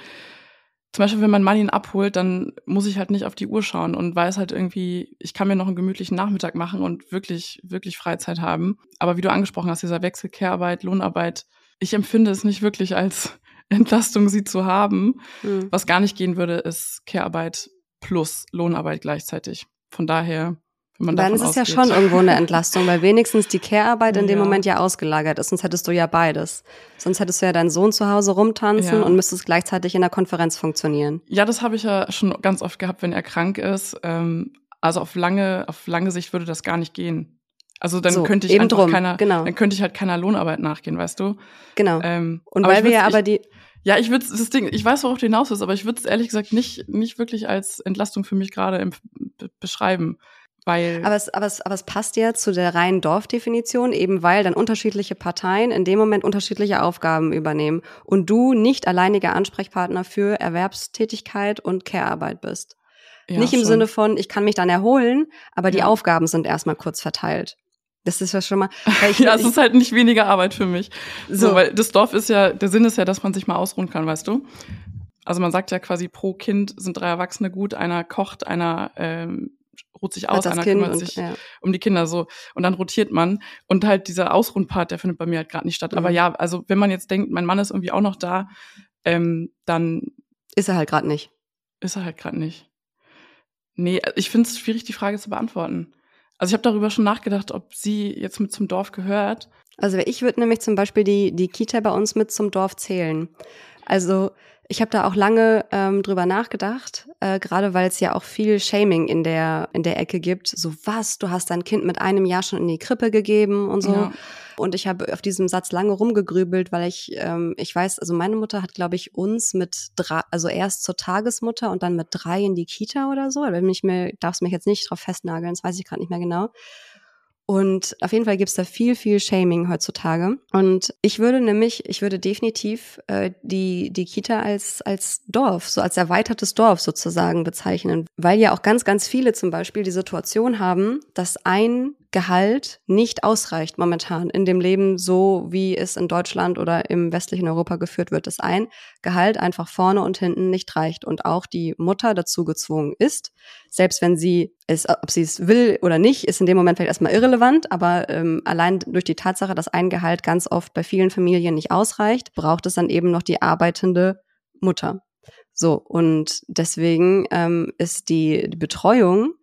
zum Beispiel, wenn mein Mann ihn abholt, dann muss ich halt nicht auf die Uhr schauen und weiß halt irgendwie, ich kann mir noch einen gemütlichen Nachmittag machen und wirklich, wirklich Freizeit haben. Aber wie du angesprochen hast, dieser Wechsel Care-Arbeit, Lohnarbeit, ich empfinde es nicht wirklich als Entlastung, sie zu haben. Mhm. Was gar nicht gehen würde, ist Care-Arbeit plus Lohnarbeit gleichzeitig. Von daher, wenn man Dann ist es ja schon irgendwo eine Entlastung, weil wenigstens die Care-Arbeit in ja. dem Moment ja ausgelagert ist. Sonst hättest du ja beides. Sonst hättest du ja deinen Sohn zu Hause rumtanzen ja. und müsstest gleichzeitig in der Konferenz funktionieren. Ja, das habe ich ja schon ganz oft gehabt, wenn er krank ist. Ähm, also auf lange, auf lange Sicht würde das gar nicht gehen. Also dann so, könnte ich einfach drum, keiner, genau. dann könnte ich halt keiner Lohnarbeit nachgehen, weißt du? Genau. Ähm, und weil wir ja aber die ja, ich würde das Ding, ich weiß, worauf du hinaus willst, aber ich würde es ehrlich gesagt nicht nicht wirklich als Entlastung für mich gerade beschreiben, weil aber es, aber es aber es passt ja zu der reinen Dorfdefinition, eben weil dann unterschiedliche Parteien in dem Moment unterschiedliche Aufgaben übernehmen und du nicht alleiniger Ansprechpartner für Erwerbstätigkeit und Care-Arbeit bist. Ja, nicht im schon. Sinne von, ich kann mich dann erholen, aber die ja. Aufgaben sind erstmal kurz verteilt. Das ist ja schon mal. Ich, ja, es ist halt nicht weniger Arbeit für mich. So. so, weil das Dorf ist ja, der Sinn ist ja, dass man sich mal ausruhen kann, weißt du? Also man sagt ja quasi pro Kind sind drei Erwachsene gut, einer kocht, einer ähm, ruht sich aus, einer kind kümmert und, sich ja. um die Kinder so und dann rotiert man und halt dieser Ausruhenpart, der findet bei mir halt gerade nicht statt. Mhm. Aber ja, also wenn man jetzt denkt, mein Mann ist irgendwie auch noch da, ähm, dann ist er halt gerade nicht. Ist er halt gerade nicht. Nee, ich finde es schwierig, die Frage zu beantworten. Also ich habe darüber schon nachgedacht, ob sie jetzt mit zum Dorf gehört. Also ich würde nämlich zum Beispiel die, die Kita bei uns mit zum Dorf zählen. Also ich habe da auch lange ähm, drüber nachgedacht, äh, gerade weil es ja auch viel Shaming in der in der Ecke gibt. So was, du hast dein Kind mit einem Jahr schon in die Krippe gegeben und so. Ja. Und ich habe auf diesem Satz lange rumgegrübelt, weil ich ähm, ich weiß, also meine Mutter hat, glaube ich, uns mit drei, also erst zur Tagesmutter und dann mit drei in die Kita oder so. Wenn mich mir darfst mich jetzt nicht drauf festnageln, das weiß ich gerade nicht mehr genau. Und auf jeden Fall gibt's da viel, viel Shaming heutzutage. Und ich würde nämlich, ich würde definitiv äh, die, die Kita als, als Dorf, so als erweitertes Dorf sozusagen bezeichnen. Weil ja auch ganz, ganz viele zum Beispiel die Situation haben, dass ein Gehalt nicht ausreicht momentan in dem Leben, so wie es in Deutschland oder im westlichen Europa geführt wird, dass ein Gehalt einfach vorne und hinten nicht reicht und auch die Mutter dazu gezwungen ist, selbst wenn sie es, ob sie es will oder nicht, ist in dem Moment vielleicht erstmal irrelevant, aber ähm, allein durch die Tatsache, dass ein Gehalt ganz oft bei vielen Familien nicht ausreicht, braucht es dann eben noch die arbeitende Mutter. So, und deswegen ähm, ist die, die Betreuung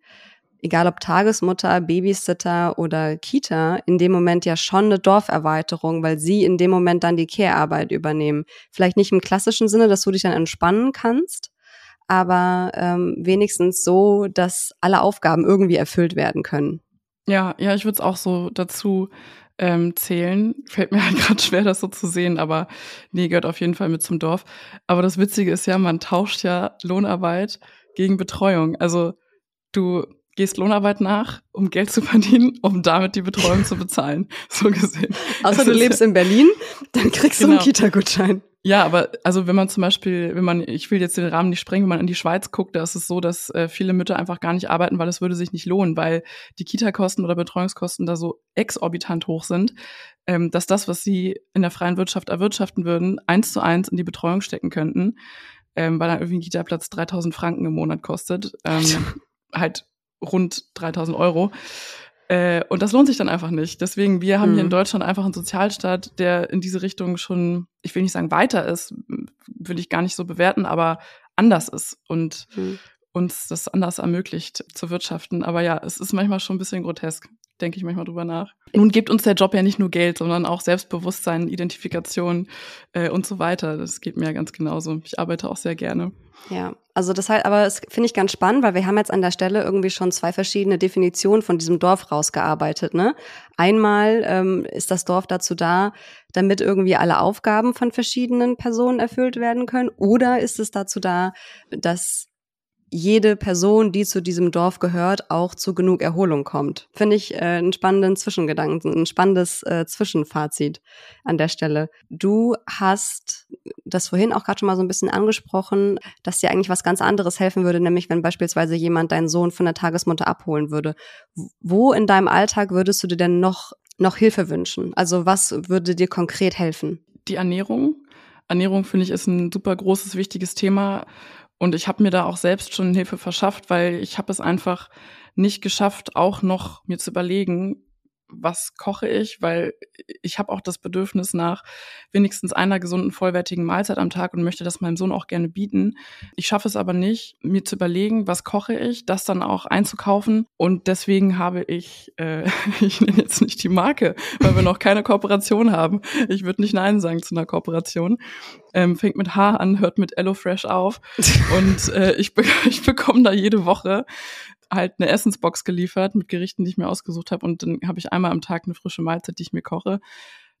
egal ob Tagesmutter, Babysitter oder Kita, in dem Moment ja schon eine Dorferweiterung, weil sie in dem Moment dann die Care-Arbeit übernehmen. Vielleicht nicht im klassischen Sinne, dass du dich dann entspannen kannst, aber ähm, wenigstens so, dass alle Aufgaben irgendwie erfüllt werden können. Ja, ja, ich würde es auch so dazu ähm, zählen. Fällt mir halt gerade schwer, das so zu sehen, aber nee, gehört auf jeden Fall mit zum Dorf. Aber das Witzige ist ja, man tauscht ja Lohnarbeit gegen Betreuung. Also du gehst Lohnarbeit nach, um Geld zu verdienen, um damit die Betreuung zu bezahlen. So gesehen. Außer du lebst in Berlin, dann kriegst genau. du einen genau. Kita-Gutschein. Ja, aber also wenn man zum Beispiel, wenn man, ich will jetzt den Rahmen nicht sprengen, wenn man in die Schweiz guckt, da ist es so, dass äh, viele Mütter einfach gar nicht arbeiten, weil es würde sich nicht lohnen, weil die Kita-Kosten oder Betreuungskosten da so exorbitant hoch sind, ähm, dass das, was sie in der freien Wirtschaft erwirtschaften würden, eins zu eins in die Betreuung stecken könnten, ähm, weil dann irgendwie ein Kita-Platz 3000 Franken im Monat kostet. Ähm, halt rund 3000 Euro. Äh, und das lohnt sich dann einfach nicht. Deswegen, wir haben mhm. hier in mhm. Deutschland einfach einen Sozialstaat, der in diese Richtung schon, ich will nicht sagen weiter ist, will ich gar nicht so bewerten, aber anders ist und mhm. uns das anders ermöglicht zu wirtschaften. Aber ja, es ist manchmal schon ein bisschen grotesk denke ich manchmal drüber nach. Nun gibt uns der Job ja nicht nur Geld, sondern auch Selbstbewusstsein, Identifikation äh, und so weiter. Das geht mir ja ganz genauso. Ich arbeite auch sehr gerne. Ja, also das halt, aber das finde ich ganz spannend, weil wir haben jetzt an der Stelle irgendwie schon zwei verschiedene Definitionen von diesem Dorf rausgearbeitet. Ne? Einmal ähm, ist das Dorf dazu da, damit irgendwie alle Aufgaben von verschiedenen Personen erfüllt werden können, oder ist es dazu da, dass jede Person, die zu diesem Dorf gehört, auch zu genug Erholung kommt. Finde ich äh, einen spannenden Zwischengedanken, ein spannendes äh, Zwischenfazit an der Stelle. Du hast das vorhin auch gerade schon mal so ein bisschen angesprochen, dass dir eigentlich was ganz anderes helfen würde, nämlich wenn beispielsweise jemand deinen Sohn von der Tagesmutter abholen würde. Wo in deinem Alltag würdest du dir denn noch, noch Hilfe wünschen? Also was würde dir konkret helfen? Die Ernährung. Ernährung finde ich ist ein super großes, wichtiges Thema und ich habe mir da auch selbst schon Hilfe verschafft, weil ich habe es einfach nicht geschafft, auch noch mir zu überlegen, was koche ich, weil ich habe auch das Bedürfnis nach wenigstens einer gesunden, vollwertigen Mahlzeit am Tag und möchte das meinem Sohn auch gerne bieten. Ich schaffe es aber nicht, mir zu überlegen, was koche ich, das dann auch einzukaufen. Und deswegen habe ich, äh, ich nenne jetzt nicht die Marke, weil wir noch keine Kooperation haben. Ich würde nicht Nein sagen zu einer Kooperation. Ähm, fängt mit H an, hört mit HelloFresh auf. und äh, ich, be ich bekomme da jede Woche halt eine Essensbox geliefert mit Gerichten, die ich mir ausgesucht habe und dann habe ich einmal am Tag eine frische Mahlzeit, die ich mir koche.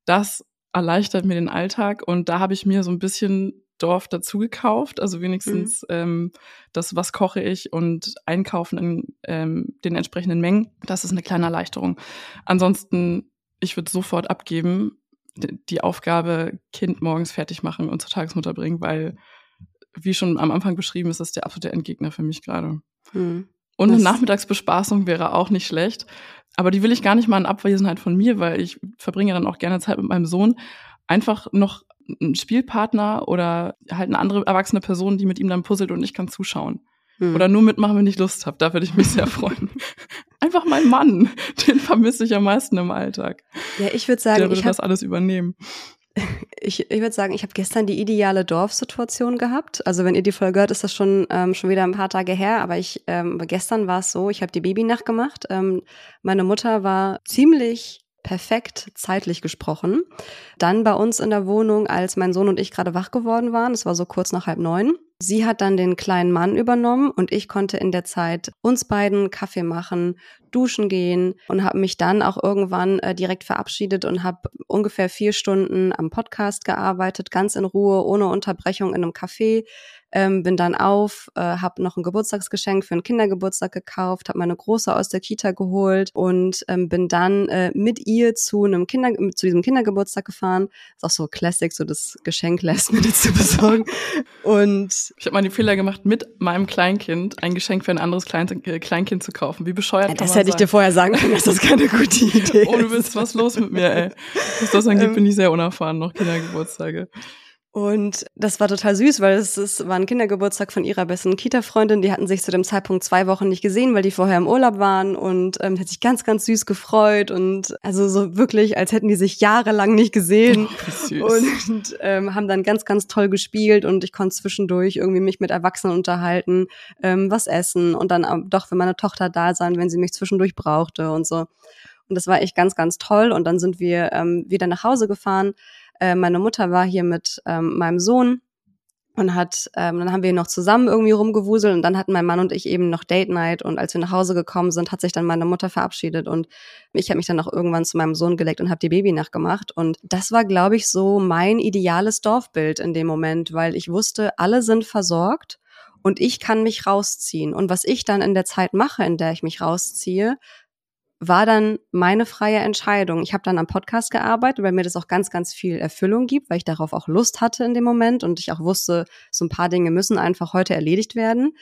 Das erleichtert mir den Alltag und da habe ich mir so ein bisschen Dorf dazu gekauft, also wenigstens mhm. ähm, das, was koche ich und einkaufen in ähm, den entsprechenden Mengen. Das ist eine kleine Erleichterung. Ansonsten, ich würde sofort abgeben, die Aufgabe Kind morgens fertig machen und zur Tagesmutter bringen, weil, wie schon am Anfang beschrieben, ist das der absolute Endgegner für mich gerade. Mhm. Und eine Nachmittagsbespaßung wäre auch nicht schlecht. Aber die will ich gar nicht mal in Abwesenheit von mir, weil ich verbringe dann auch gerne Zeit mit meinem Sohn. Einfach noch einen Spielpartner oder halt eine andere erwachsene Person, die mit ihm dann puzzelt und ich kann zuschauen. Hm. Oder nur mitmachen, wenn ich Lust habe. Da würde ich mich sehr freuen. Einfach mein Mann. Den vermisse ich am meisten im Alltag. Ja, ich würde sagen, Der würde ich das alles übernehmen ich, ich würde sagen, ich habe gestern die ideale Dorfsituation gehabt. Also wenn ihr die Folge hört, ist das schon ähm, schon wieder ein paar Tage her. Aber ich ähm, gestern war es so, ich habe die Babynacht gemacht. Ähm, meine Mutter war ziemlich perfekt zeitlich gesprochen. Dann bei uns in der Wohnung, als mein Sohn und ich gerade wach geworden waren, es war so kurz nach halb neun. Sie hat dann den kleinen Mann übernommen und ich konnte in der Zeit uns beiden Kaffee machen, duschen gehen und habe mich dann auch irgendwann äh, direkt verabschiedet und habe ungefähr vier Stunden am Podcast gearbeitet, ganz in Ruhe, ohne Unterbrechung in einem Café. Ähm, bin dann auf, äh, habe noch ein Geburtstagsgeschenk für einen Kindergeburtstag gekauft, habe meine Große aus der Kita geholt und ähm, bin dann äh, mit ihr zu einem Kinder zu diesem Kindergeburtstag gefahren. Ist auch so Classic, so das Geschenk lässt mir zu besorgen. Und ich habe mal den Fehler gemacht, mit meinem Kleinkind ein Geschenk für ein anderes Klein äh, Kleinkind zu kaufen. Wie bescheuert ja, Das hätte ich dir vorher sagen können, dass das keine gute Idee ist. Oh, du bist was los mit mir, ey. Was das angeht, ähm, bin ich sehr unerfahren, noch Kindergeburtstage. Und das war total süß, weil es, es war ein Kindergeburtstag von ihrer besten Kita-Freundin. Die hatten sich zu dem Zeitpunkt zwei Wochen nicht gesehen, weil die vorher im Urlaub waren. Und ähm, hat sich ganz, ganz süß gefreut. Und also so wirklich, als hätten die sich jahrelang nicht gesehen. Oh, und ähm, haben dann ganz, ganz toll gespielt. Und ich konnte zwischendurch irgendwie mich mit Erwachsenen unterhalten, ähm, was essen. Und dann ähm, doch für meine Tochter da sein, wenn sie mich zwischendurch brauchte und so. Und das war echt ganz, ganz toll. Und dann sind wir ähm, wieder nach Hause gefahren äh, meine Mutter war hier mit ähm, meinem Sohn und hat, ähm, dann haben wir noch zusammen irgendwie rumgewuselt und dann hatten mein Mann und ich eben noch Date Night und als wir nach Hause gekommen sind, hat sich dann meine Mutter verabschiedet und ich habe mich dann auch irgendwann zu meinem Sohn gelegt und habe die Babynacht gemacht und das war, glaube ich, so mein ideales Dorfbild in dem Moment, weil ich wusste, alle sind versorgt und ich kann mich rausziehen und was ich dann in der Zeit mache, in der ich mich rausziehe, war dann meine freie Entscheidung. Ich habe dann am Podcast gearbeitet, weil mir das auch ganz, ganz viel Erfüllung gibt, weil ich darauf auch Lust hatte in dem Moment und ich auch wusste, so ein paar Dinge müssen einfach heute erledigt werden.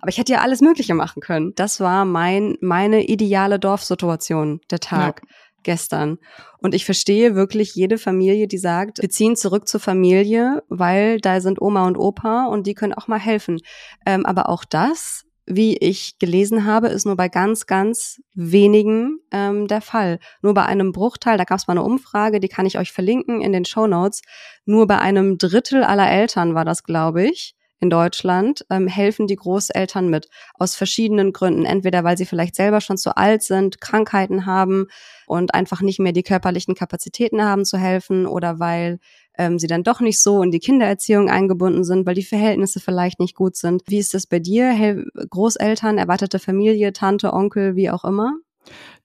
Aber ich hätte ja alles Mögliche machen können. Das war mein, meine ideale Dorfsituation, der Tag. Ja. gestern. Und ich verstehe wirklich jede Familie, die sagt, wir ziehen zurück zur Familie, weil da sind Oma und Opa und die können auch mal helfen. Ähm, aber auch das wie ich gelesen habe, ist nur bei ganz, ganz wenigen ähm, der Fall. Nur bei einem Bruchteil, da gab es mal eine Umfrage, die kann ich euch verlinken in den Show Notes. Nur bei einem Drittel aller Eltern war das, glaube ich, in Deutschland, ähm, helfen die Großeltern mit. Aus verschiedenen Gründen. Entweder weil sie vielleicht selber schon zu alt sind, Krankheiten haben und einfach nicht mehr die körperlichen Kapazitäten haben zu helfen oder weil ähm, sie dann doch nicht so in die Kindererziehung eingebunden sind, weil die Verhältnisse vielleicht nicht gut sind. Wie ist das bei dir? Hey, Großeltern, erwartete Familie, Tante, Onkel, wie auch immer?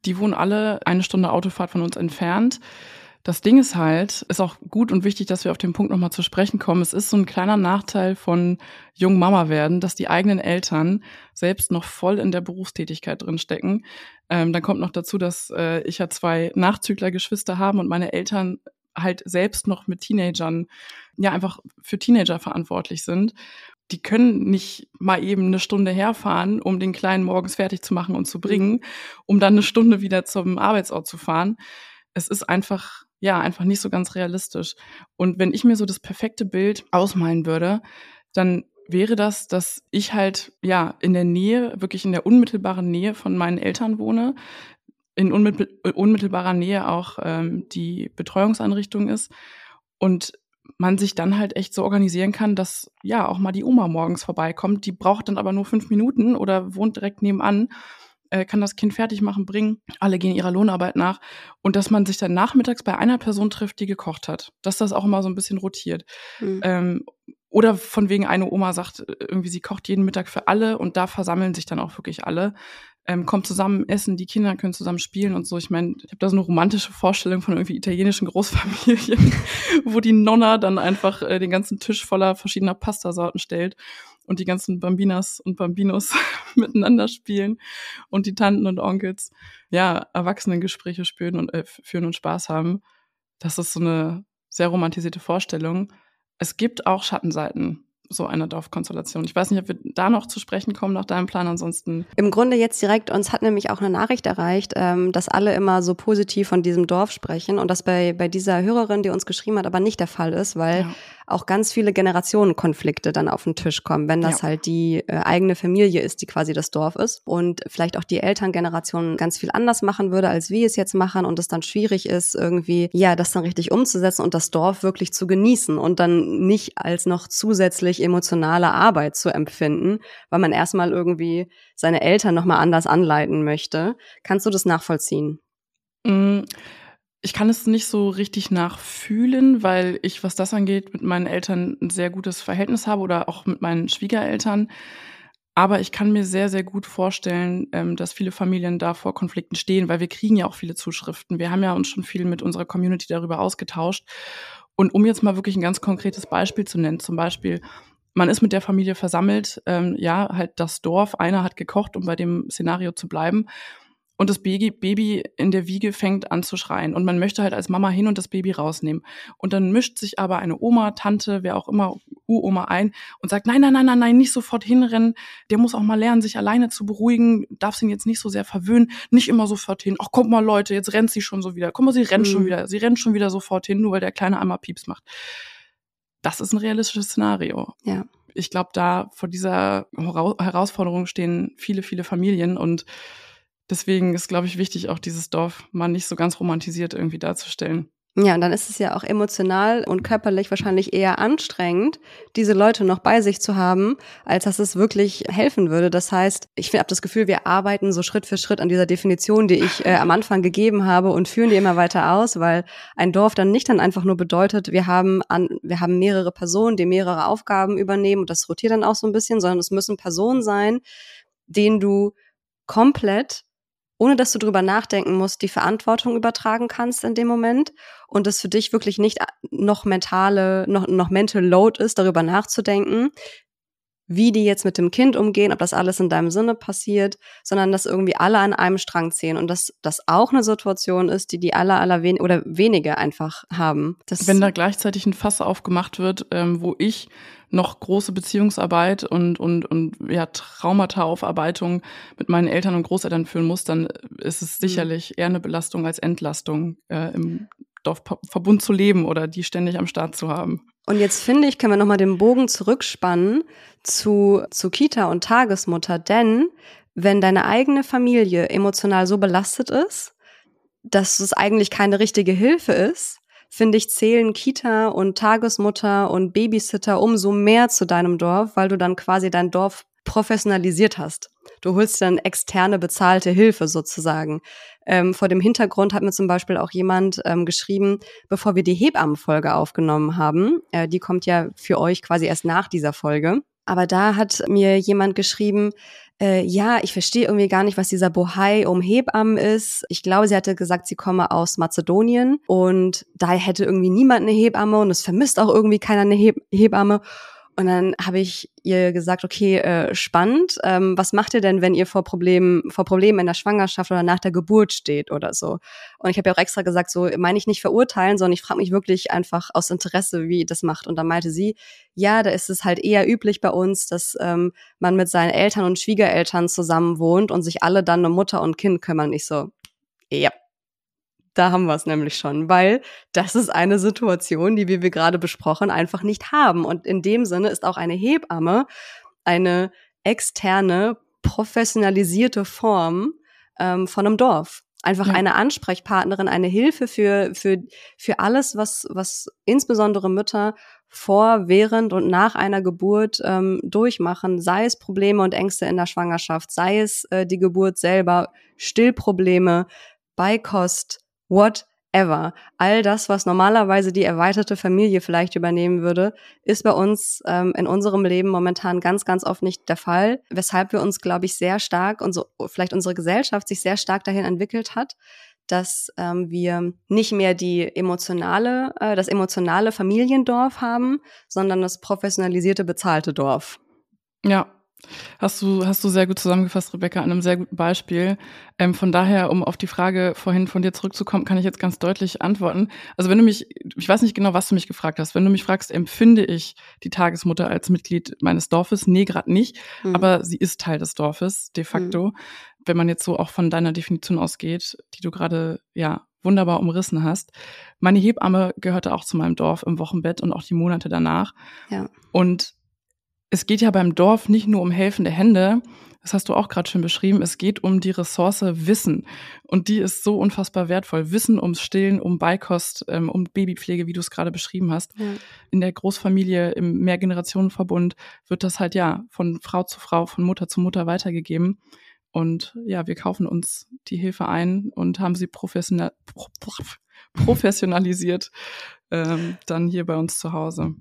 Die wohnen alle eine Stunde Autofahrt von uns entfernt. Das Ding ist halt, ist auch gut und wichtig, dass wir auf den Punkt nochmal zu sprechen kommen. Es ist so ein kleiner Nachteil von jungen Mama werden, dass die eigenen Eltern selbst noch voll in der Berufstätigkeit drinstecken. Ähm, dann kommt noch dazu, dass äh, ich ja zwei Nachzüglergeschwister habe und meine Eltern halt selbst noch mit Teenagern, ja, einfach für Teenager verantwortlich sind. Die können nicht mal eben eine Stunde herfahren, um den Kleinen morgens fertig zu machen und zu bringen, um dann eine Stunde wieder zum Arbeitsort zu fahren. Es ist einfach, ja, einfach nicht so ganz realistisch. Und wenn ich mir so das perfekte Bild ausmalen würde, dann wäre das, dass ich halt ja in der Nähe, wirklich in der unmittelbaren Nähe von meinen Eltern wohne, in unmittelbarer Nähe auch ähm, die Betreuungseinrichtung ist und man sich dann halt echt so organisieren kann, dass ja auch mal die Oma morgens vorbeikommt. Die braucht dann aber nur fünf Minuten oder wohnt direkt nebenan, äh, kann das Kind fertig machen, bringen. Alle gehen ihrer Lohnarbeit nach und dass man sich dann nachmittags bei einer Person trifft, die gekocht hat. Dass das auch immer so ein bisschen rotiert. Mhm. Ähm, oder von wegen eine Oma sagt äh, irgendwie, sie kocht jeden Mittag für alle und da versammeln sich dann auch wirklich alle ähm, kommt zusammen essen, die Kinder können zusammen spielen und so. Ich meine, ich habe da so eine romantische Vorstellung von irgendwie italienischen Großfamilien, wo die Nonna dann einfach äh, den ganzen Tisch voller verschiedener Pastasorten stellt und die ganzen Bambinas und Bambinos miteinander spielen und die Tanten und Onkels ja Erwachsenengespräche spüren und äh, führen und Spaß haben. Das ist so eine sehr romantisierte Vorstellung. Es gibt auch Schattenseiten so einer Dorfkonstellation. Ich weiß nicht, ob wir da noch zu sprechen kommen nach deinem Plan. Ansonsten. Im Grunde jetzt direkt, uns hat nämlich auch eine Nachricht erreicht, ähm, dass alle immer so positiv von diesem Dorf sprechen und das bei, bei dieser Hörerin, die uns geschrieben hat, aber nicht der Fall ist, weil ja auch ganz viele Generationenkonflikte dann auf den Tisch kommen, wenn das ja. halt die äh, eigene Familie ist, die quasi das Dorf ist und vielleicht auch die Elterngeneration ganz viel anders machen würde, als wir es jetzt machen und es dann schwierig ist, irgendwie, ja, das dann richtig umzusetzen und das Dorf wirklich zu genießen und dann nicht als noch zusätzlich emotionale Arbeit zu empfinden, weil man erstmal irgendwie seine Eltern nochmal anders anleiten möchte. Kannst du das nachvollziehen? Mm ich kann es nicht so richtig nachfühlen, weil ich, was das angeht, mit meinen Eltern ein sehr gutes Verhältnis habe oder auch mit meinen Schwiegereltern. Aber ich kann mir sehr, sehr gut vorstellen, ähm, dass viele Familien da vor Konflikten stehen, weil wir kriegen ja auch viele Zuschriften. Wir haben ja uns schon viel mit unserer Community darüber ausgetauscht. Und um jetzt mal wirklich ein ganz konkretes Beispiel zu nennen, zum Beispiel man ist mit der Familie versammelt, ähm, ja, halt das Dorf, einer hat gekocht, um bei dem Szenario zu bleiben. Und das Baby, in der Wiege fängt an zu schreien. Und man möchte halt als Mama hin und das Baby rausnehmen. Und dann mischt sich aber eine Oma, Tante, wer auch immer, Uroma ein und sagt, nein, nein, nein, nein, nein, nicht sofort hinrennen. Der muss auch mal lernen, sich alleine zu beruhigen, darf ihn jetzt nicht so sehr verwöhnen, nicht immer sofort hin. Ach, kommt mal Leute, jetzt rennt sie schon so wieder. Guck mal, sie rennt mhm. schon wieder. Sie rennt schon wieder sofort hin, nur weil der Kleine einmal Pieps macht. Das ist ein realistisches Szenario. Ja ich glaube, da vor dieser Herausforderung stehen viele, viele Familien und deswegen ist, glaube ich, wichtig, auch dieses Dorf mal nicht so ganz romantisiert irgendwie darzustellen. Ja, und dann ist es ja auch emotional und körperlich wahrscheinlich eher anstrengend, diese Leute noch bei sich zu haben, als dass es wirklich helfen würde. Das heißt, ich habe das Gefühl, wir arbeiten so Schritt für Schritt an dieser Definition, die ich äh, am Anfang gegeben habe und führen die immer weiter aus, weil ein Dorf dann nicht dann einfach nur bedeutet, wir haben an, wir haben mehrere Personen, die mehrere Aufgaben übernehmen und das rotiert dann auch so ein bisschen, sondern es müssen Personen sein, denen du komplett ohne dass du drüber nachdenken musst, die Verantwortung übertragen kannst in dem Moment und es für dich wirklich nicht noch mentale, noch, noch mental load ist, darüber nachzudenken, wie die jetzt mit dem Kind umgehen, ob das alles in deinem Sinne passiert, sondern dass irgendwie alle an einem Strang ziehen und dass das auch eine Situation ist, die die aller, aller wen oder wenige einfach haben. Das Wenn da gleichzeitig ein Fass aufgemacht wird, ähm, wo ich noch große Beziehungsarbeit und, und, und ja, Traumata-Aufarbeitung mit meinen Eltern und Großeltern führen muss, dann ist es mhm. sicherlich eher eine Belastung als Entlastung äh, im Dorfverbund zu leben oder die ständig am Start zu haben. Und jetzt finde ich, können wir nochmal den Bogen zurückspannen zu, zu Kita und Tagesmutter, denn wenn deine eigene Familie emotional so belastet ist, dass es eigentlich keine richtige Hilfe ist, finde ich, zählen Kita und Tagesmutter und Babysitter umso mehr zu deinem Dorf, weil du dann quasi dein Dorf professionalisiert hast. Du holst dann externe bezahlte Hilfe sozusagen. Ähm, vor dem Hintergrund hat mir zum Beispiel auch jemand ähm, geschrieben, bevor wir die Hebammenfolge aufgenommen haben. Äh, die kommt ja für euch quasi erst nach dieser Folge. Aber da hat mir jemand geschrieben, äh, ja, ich verstehe irgendwie gar nicht, was dieser Bohai um Hebammen ist. Ich glaube, sie hatte gesagt, sie komme aus Mazedonien und da hätte irgendwie niemand eine Hebamme und es vermisst auch irgendwie keiner eine Heb Hebamme. Und dann habe ich ihr gesagt, okay, äh, spannend. Ähm, was macht ihr denn, wenn ihr vor Problemen, vor Problemen in der Schwangerschaft oder nach der Geburt steht oder so? Und ich habe ja auch extra gesagt, so meine ich nicht verurteilen, sondern ich frage mich wirklich einfach aus Interesse, wie ihr das macht. Und dann meinte sie, ja, da ist es halt eher üblich bei uns, dass ähm, man mit seinen Eltern und Schwiegereltern zusammen wohnt und sich alle dann um Mutter und Kind kümmern. Ich so, da haben wir es nämlich schon, weil das ist eine Situation, die wir, wir gerade besprochen, einfach nicht haben. Und in dem Sinne ist auch eine Hebamme eine externe, professionalisierte Form ähm, von einem Dorf. Einfach ja. eine Ansprechpartnerin, eine Hilfe für, für, für alles, was, was insbesondere Mütter vor, während und nach einer Geburt ähm, durchmachen, sei es Probleme und Ängste in der Schwangerschaft, sei es äh, die Geburt selber, Stillprobleme, Beikost, whatever. All das, was normalerweise die erweiterte Familie vielleicht übernehmen würde, ist bei uns ähm, in unserem Leben momentan ganz, ganz oft nicht der Fall, weshalb wir uns, glaube ich, sehr stark und so vielleicht unsere Gesellschaft sich sehr stark dahin entwickelt hat, dass ähm, wir nicht mehr die emotionale, äh, das emotionale Familiendorf haben, sondern das professionalisierte bezahlte Dorf. Ja, Hast du, hast du sehr gut zusammengefasst, Rebecca, an einem sehr guten Beispiel. Ähm, von daher, um auf die Frage vorhin von dir zurückzukommen, kann ich jetzt ganz deutlich antworten. Also wenn du mich, ich weiß nicht genau, was du mich gefragt hast, wenn du mich fragst, empfinde ich die Tagesmutter als Mitglied meines Dorfes? Nee, gerade nicht, mhm. aber sie ist Teil des Dorfes, de facto. Mhm. Wenn man jetzt so auch von deiner Definition ausgeht, die du gerade, ja, wunderbar umrissen hast. Meine Hebamme gehörte auch zu meinem Dorf im Wochenbett und auch die Monate danach. Ja. Und es geht ja beim Dorf nicht nur um helfende Hände, das hast du auch gerade schon beschrieben, es geht um die Ressource Wissen. Und die ist so unfassbar wertvoll. Wissen ums Stillen, um Beikost, ähm, um Babypflege, wie du es gerade beschrieben hast. Ja. In der Großfamilie, im Mehrgenerationenverbund wird das halt ja von Frau zu Frau, von Mutter zu Mutter weitergegeben. Und ja, wir kaufen uns die Hilfe ein und haben sie professional, professionalisiert ähm, dann hier bei uns zu Hause.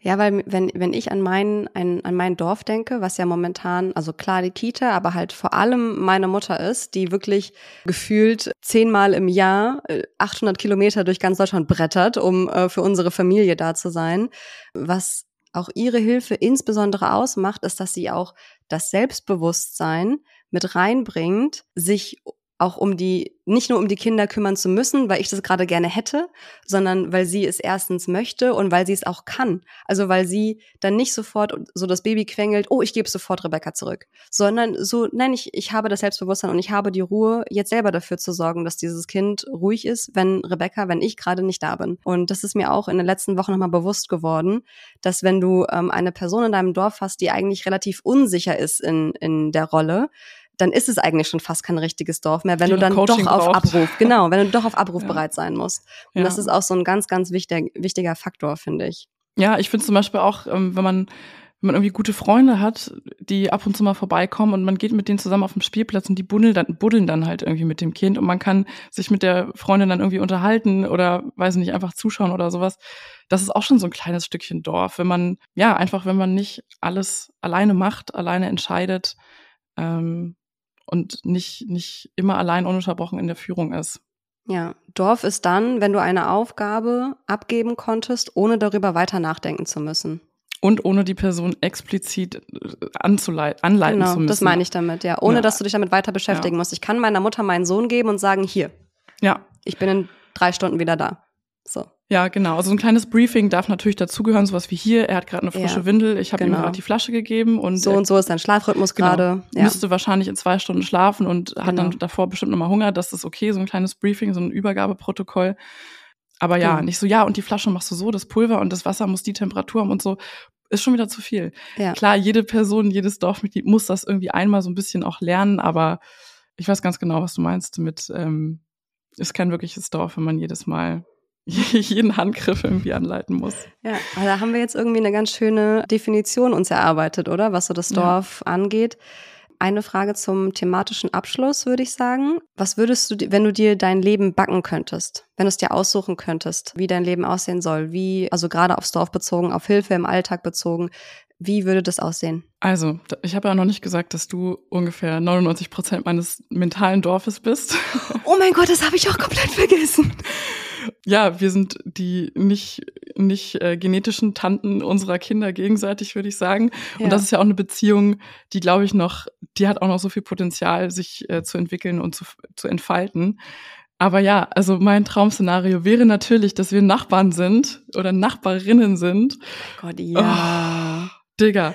Ja, weil wenn, wenn ich an mein, ein, an mein Dorf denke, was ja momentan, also klar die Kita, aber halt vor allem meine Mutter ist, die wirklich gefühlt zehnmal im Jahr 800 äh, Kilometer durch ganz Deutschland brettert, um äh, für unsere Familie da zu sein, was auch ihre Hilfe insbesondere ausmacht, ist, dass sie auch das Selbstbewusstsein mit reinbringt, sich auch um die, nicht nur um die Kinder kümmern zu müssen, weil ich das gerade gerne hätte, sondern weil sie es erstens möchte und weil sie es auch kann. Also weil sie dann nicht sofort so das Baby quengelt, oh, ich gebe sofort Rebecca zurück, sondern so, nein, ich, ich habe das Selbstbewusstsein und ich habe die Ruhe, jetzt selber dafür zu sorgen, dass dieses Kind ruhig ist, wenn Rebecca, wenn ich gerade nicht da bin. Und das ist mir auch in den letzten Wochen nochmal bewusst geworden, dass wenn du ähm, eine Person in deinem Dorf hast, die eigentlich relativ unsicher ist in, in der Rolle, dann ist es eigentlich schon fast kein richtiges Dorf mehr, wenn Die du dann Coaching doch auf braucht. Abruf, genau, wenn du doch auf Abruf Ja. bereit sein musst. Und Ja. das ist auch so ein ganz, ganz wichtiger, wichtiger Faktor, finde ich. Ja, ich finde zum Beispiel auch, ähm, wenn man wenn man irgendwie gute Freunde hat, die ab und zu mal vorbeikommen und man geht mit denen zusammen auf den Spielplatz und die buddeln dann, buddeln dann halt irgendwie mit dem Kind und man kann sich mit der Freundin dann irgendwie unterhalten oder, weiß nicht, einfach zuschauen oder sowas. Das ist auch schon so ein kleines Stückchen Dorf, wenn man, ja, einfach, wenn man nicht alles alleine macht, alleine entscheidet ähm, und nicht, nicht immer allein ununterbrochen in der Führung ist. Ja, Dorf ist dann, wenn du eine Aufgabe abgeben konntest, ohne darüber weiter nachdenken zu müssen. Und ohne die Person explizit äh, anzuleiten, anleiten genau, zu müssen. das meine ich damit, ja. Ohne Ja. dass du dich damit weiter beschäftigen musst. Ich kann meiner Mutter meinen Sohn geben und sagen, hier, Ja, ich bin in drei Stunden wieder da. So. Ja, genau. Also ein kleines Briefing darf natürlich dazugehören, sowas wie hier. Er hat gerade eine frische Ja, Windel, ich habe ihm genau. gerade die Flasche gegeben und So und so ist dein Schlafrhythmus genau, gerade. Ja. müsste wahrscheinlich in zwei Stunden schlafen und hat Genau. dann davor bestimmt nochmal Hunger. Das ist okay, so ein kleines Briefing, so ein Übergabeprotokoll. Aber ja, Genau. nicht so, ja, und die Flasche machst du so, das Pulver und das Wasser muss die Temperatur haben und so. Ist schon wieder zu viel. Ja. Klar, jede Person, jedes Dorfmitglied muss das irgendwie einmal so ein bisschen auch lernen, aber ich weiß ganz genau, was du meinst mit, ähm, ist kein wirkliches Dorf, wenn man jedes Mal jeden Handgriff irgendwie anleiten muss. Ja, aber da haben wir jetzt irgendwie eine ganz schöne Definition uns erarbeitet, oder? Was so das Ja. Dorf angeht. Eine Frage zum thematischen Abschluss, würde ich sagen. Was würdest du, wenn du dir dein Leben backen könntest, wenn du es dir aussuchen könntest, wie dein Leben aussehen soll, wie, also gerade aufs Dorf bezogen, auf Hilfe im Alltag bezogen, wie würde das aussehen? Also, ich habe ja noch nicht gesagt, dass du ungefähr 99 Prozent meines mentalen Dorfes bist. Oh mein Gott, das habe ich auch komplett vergessen. ja, wir sind die nicht, nicht äh, genetischen Tanten unserer Kinder gegenseitig, würde ich sagen. Ja. Und das ist ja auch eine Beziehung, die, glaube ich, noch, die hat auch noch so viel Potenzial, sich äh, zu entwickeln und zu, zu entfalten. Aber ja, also mein Traumszenario wäre natürlich, dass wir Nachbarn sind oder Nachbarinnen sind. Gott, ja. Oh, Digga,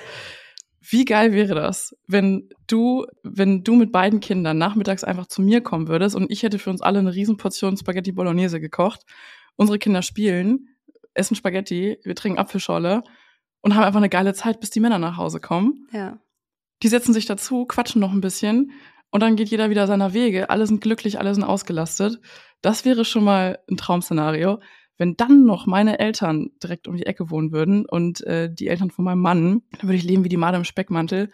wie geil wäre das, wenn du, wenn du mit beiden Kindern nachmittags einfach zu mir kommen würdest und ich hätte für uns alle eine Riesenportion Spaghetti Bolognese gekocht. Unsere Kinder spielen, essen Spaghetti, wir trinken Apfelschorle und haben einfach eine geile Zeit, bis die Männer nach Hause kommen. Ja. Die setzen sich dazu, quatschen noch ein bisschen und dann geht jeder wieder seiner Wege. Alle sind glücklich, alle sind ausgelastet. Das wäre schon mal ein Traumszenario. Wenn dann noch meine Eltern direkt um die Ecke wohnen würden und äh, die Eltern von meinem Mann, dann würde ich leben wie die Made im Speckmantel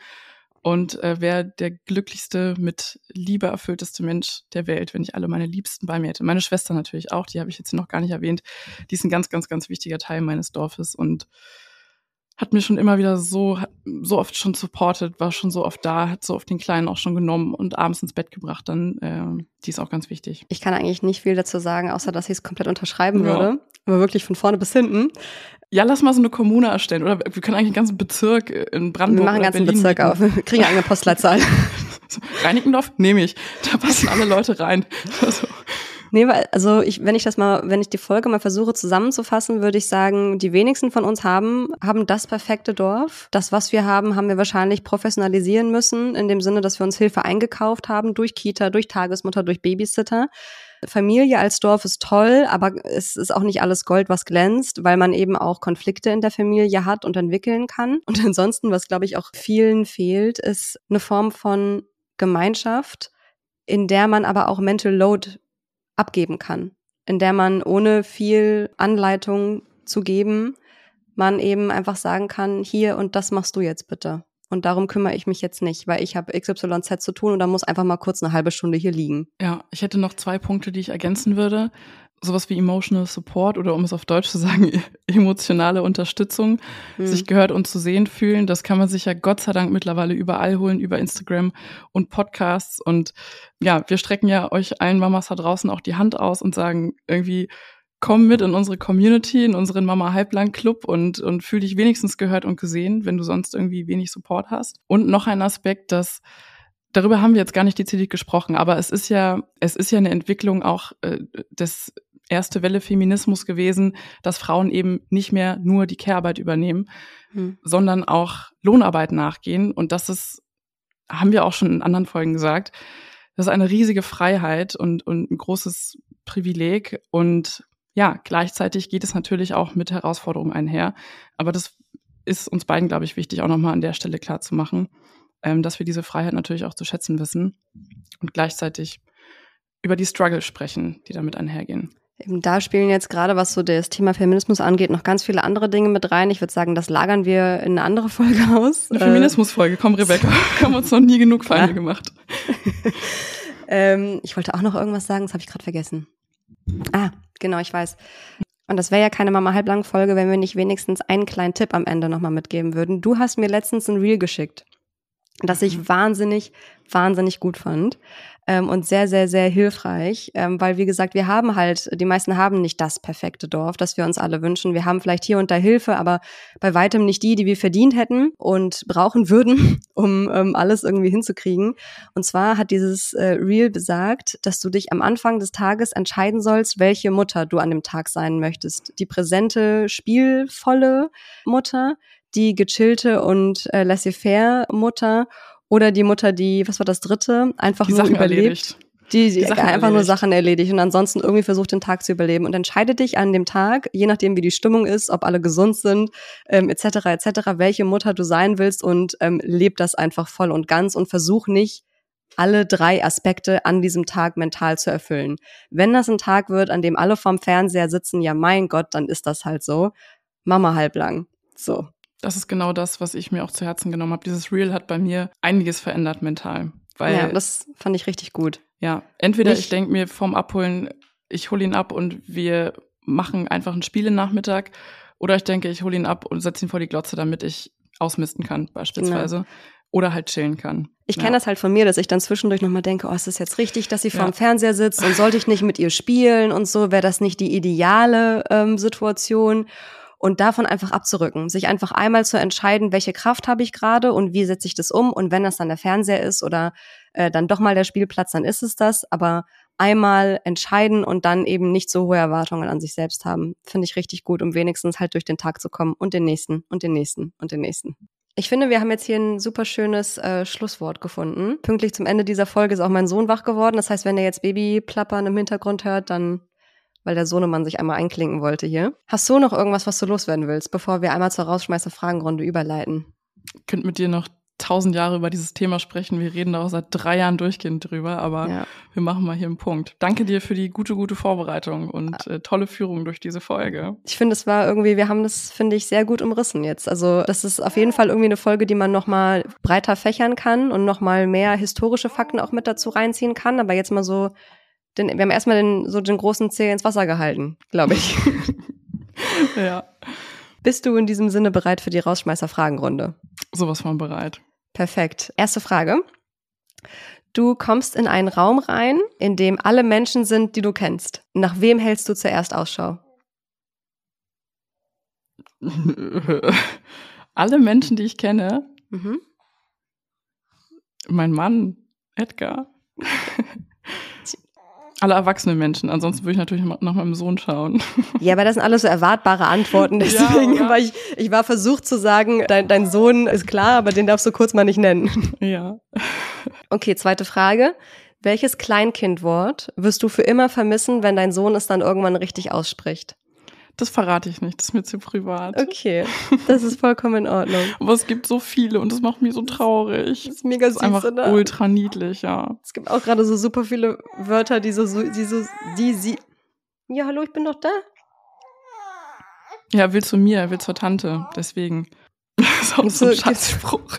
und äh, wäre der glücklichste, mit Liebe erfüllteste Mensch der Welt, wenn ich alle meine Liebsten bei mir hätte. Meine Schwester natürlich auch, die habe ich jetzt noch gar nicht erwähnt. Die ist ein ganz, ganz, ganz wichtiger Teil meines Dorfes und hat mir schon immer wieder so, so oft schon supportet, war schon so oft da, hat so oft den Kleinen auch schon genommen und abends ins Bett gebracht. Dann, äh, die ist auch ganz wichtig. Ich kann eigentlich nicht viel dazu sagen, außer dass ich es komplett unterschreiben Ja. würde. Aber wirklich von vorne bis hinten. Ja, lass mal so eine Kommune erstellen. Oder wir können eigentlich einen ganzen Bezirk in Wir Brandenburg machen einen ganzen Berlin Bezirk auf. mieten. Wir kriegen eine eigene Postleitzahl. Reinickendorf nehme ich. Da passen alle Leute rein. Also, Nee, weil, also ich, wenn ich das mal, wenn ich die Folge mal versuche zusammenzufassen, würde ich sagen, die wenigsten von uns haben, haben das perfekte Dorf. Das, was wir haben, haben wir wahrscheinlich professionalisieren müssen, in dem Sinne, dass wir uns Hilfe eingekauft haben, durch Kita, durch Tagesmutter, durch Babysitter. Familie als Dorf ist toll, aber es ist auch nicht alles Gold, was glänzt, weil man eben auch Konflikte in der Familie hat und entwickeln kann. Und ansonsten, was glaube ich auch vielen fehlt, ist eine Form von Gemeinschaft, in der man aber auch Mental Load abgeben kann, in der man ohne viel Anleitung zu geben, man eben einfach sagen kann, hier und das machst du jetzt bitte. Und darum kümmere ich mich jetzt nicht, weil ich habe XYZ zu tun und da muss einfach mal kurz eine halbe Stunde hier liegen. ja, ich hätte noch zwei Punkte, die ich ergänzen würde. Sowas wie Emotional Support oder um es auf Deutsch zu sagen, emotionale Unterstützung. Hm. sich gehört und zu sehen fühlen. Das kann man sich ja Gott sei Dank mittlerweile überall holen, über Instagram und Podcasts. Und ja, wir strecken ja euch allen Mamas da draußen auch die Hand aus und sagen irgendwie, komm mit in unsere Community, in unseren Mama Halblang Club und, und fühl dich wenigstens gehört und gesehen, wenn du sonst irgendwie wenig Support hast. Und noch ein Aspekt, dass darüber haben wir jetzt gar nicht dezidiert gesprochen, aber es ist ja, es ist ja eine Entwicklung auch äh, des erste Welle Feminismus gewesen, dass Frauen eben nicht mehr nur die Care-Arbeit übernehmen, hm. sondern auch Lohnarbeit nachgehen. Und das ist, haben wir auch schon in anderen Folgen gesagt, das ist eine riesige Freiheit und, und ein großes Privileg. Und ja, gleichzeitig geht es natürlich auch mit Herausforderungen einher. Aber das ist uns beiden, glaube ich, wichtig, auch nochmal an der Stelle klar zu machen, ähm, dass wir diese Freiheit natürlich auch zu schätzen wissen und gleichzeitig über die Struggle sprechen, die damit einhergehen. Eben da spielen jetzt gerade, was so das Thema Feminismus angeht, noch ganz viele andere Dinge mit rein. Ich würde sagen, das lagern wir in eine andere Folge aus. Eine Feminismusfolge, komm Rebecca, haben uns noch nie genug Feinde ja. gemacht. ähm, ich wollte auch noch irgendwas sagen, das habe ich gerade vergessen. Ah, genau, ich weiß. Und das wäre ja keine Mama halblang Folge, wenn wir nicht wenigstens einen kleinen Tipp am Ende nochmal mitgeben würden. Du hast mir letztens ein Reel geschickt, das ich mhm. wahnsinnig, wahnsinnig gut fand ähm, und sehr, sehr, sehr hilfreich, ähm, weil wie gesagt, wir haben halt, die meisten haben nicht das perfekte Dorf, das wir uns alle wünschen. Wir haben vielleicht hier und da Hilfe, aber bei weitem nicht die, die wir verdient hätten und brauchen würden, um ähm, alles irgendwie hinzukriegen. Und zwar hat dieses äh, Reel besagt, dass du dich am Anfang des Tages entscheiden sollst, welche Mutter du an dem Tag sein möchtest. Die präsente, spielvolle Mutter, die gechillte und äh, laissez-faire Mutter oder die Mutter, die, was war das dritte, einfach die nur Sachen überlebt. Erledigt. Die, die, die einfach erledigt. nur Sachen erledigt und ansonsten irgendwie versucht, den Tag zu überleben. Und entscheide dich an dem Tag, je nachdem, wie die Stimmung ist, ob alle gesund sind, ähm, etc., etc., welche Mutter du sein willst und ähm, leb das einfach voll und ganz und versuch nicht, alle drei Aspekte an diesem Tag mental zu erfüllen. Wenn das ein Tag wird, an dem alle vorm Fernseher sitzen, ja mein Gott, dann ist das halt so. Mama halblang. So. Das ist genau das, was ich mir auch zu Herzen genommen habe. Dieses Reel hat bei mir einiges verändert mental. Weil, ja, das fand ich richtig gut. Ja, entweder Nicht, ich denke mir vorm Abholen, ich hole ihn ab und wir machen einfach ein Spiel im Nachmittag, oder ich denke, ich hole ihn ab und setze ihn vor die Glotze, damit ich ausmisten kann, beispielsweise. Genau. Oder halt chillen kann. Ich ja. kenne das halt von mir, dass ich dann zwischendurch nochmal denke, oh, ist das jetzt richtig, dass sie ja. vorm Fernseher sitzt und sollte ich nicht mit ihr spielen und so, wäre das nicht die ideale ähm, Situation? Und davon einfach abzurücken, sich einfach einmal zu entscheiden, welche Kraft habe ich gerade und wie setze ich das um und wenn das dann der Fernseher ist oder äh, dann doch mal der Spielplatz, dann ist es das, aber einmal entscheiden und dann eben nicht so hohe Erwartungen an sich selbst haben, finde ich richtig gut, um wenigstens halt durch den Tag zu kommen und den nächsten und den nächsten und den nächsten. Ich finde, wir haben jetzt hier ein super schönes äh, Schlusswort gefunden. Pünktlich zum Ende dieser Folge ist auch mein Sohn wach geworden. Das heißt, wenn er jetzt Babyplappern im Hintergrund hört, dann weil der Sohnemann sich einmal einklinken wollte hier. Hast du noch irgendwas, was du loswerden willst, bevor wir einmal zur Rausschmeißer-Fragenrunde überleiten? Ich könnte mit dir noch tausend Jahre über dieses Thema sprechen. Wir reden da auch seit drei Jahren durchgehend drüber, aber ja. wir machen mal hier einen Punkt. Danke dir für die gute, gute Vorbereitung und äh, tolle Führung durch diese Folge. Ich finde, es war irgendwie, wir haben das, finde ich, sehr gut umrissen jetzt. Also das ist auf jeden Fall irgendwie eine Folge, die man nochmal breiter fächern kann und nochmal mehr historische Fakten auch mit dazu reinziehen kann. Aber jetzt mal so den, wir haben erstmal den, so den großen Zeh ins Wasser gehalten, glaube ich. ja. Bist du in diesem Sinne bereit für die Rausschmeißer-Fragenrunde? Sowas von bereit. Perfekt. Erste Frage. Du kommst in einen Raum rein, in dem alle Menschen sind, die du kennst. Nach wem hältst du zuerst Ausschau? alle Menschen, die ich kenne. Mhm. Mein Mann, Edgar. Alle erwachsenen Menschen. Ansonsten würde ich natürlich nach meinem Sohn schauen. Ja, aber das sind alles so erwartbare Antworten. Deswegen ja, war ich, ich war versucht zu sagen, dein, dein Sohn ist klar, aber den darfst du kurz mal nicht nennen. Ja. Okay, zweite Frage. Welches Kleinkindwort wirst du für immer vermissen, wenn dein Sohn es dann irgendwann richtig ausspricht? Das verrate ich nicht, das ist mir zu privat. Okay, das ist vollkommen in Ordnung. Aber es gibt so viele und das macht mich so traurig. Das ist mega süß, das ist einfach oder? ultra niedlich, ja. Es gibt auch gerade so super viele Wörter, die so, die so, die sie. Ja, hallo, ich bin doch da. Ja, will zu mir, will zur Tante, deswegen. Das ist auch so ein Schatzspruch.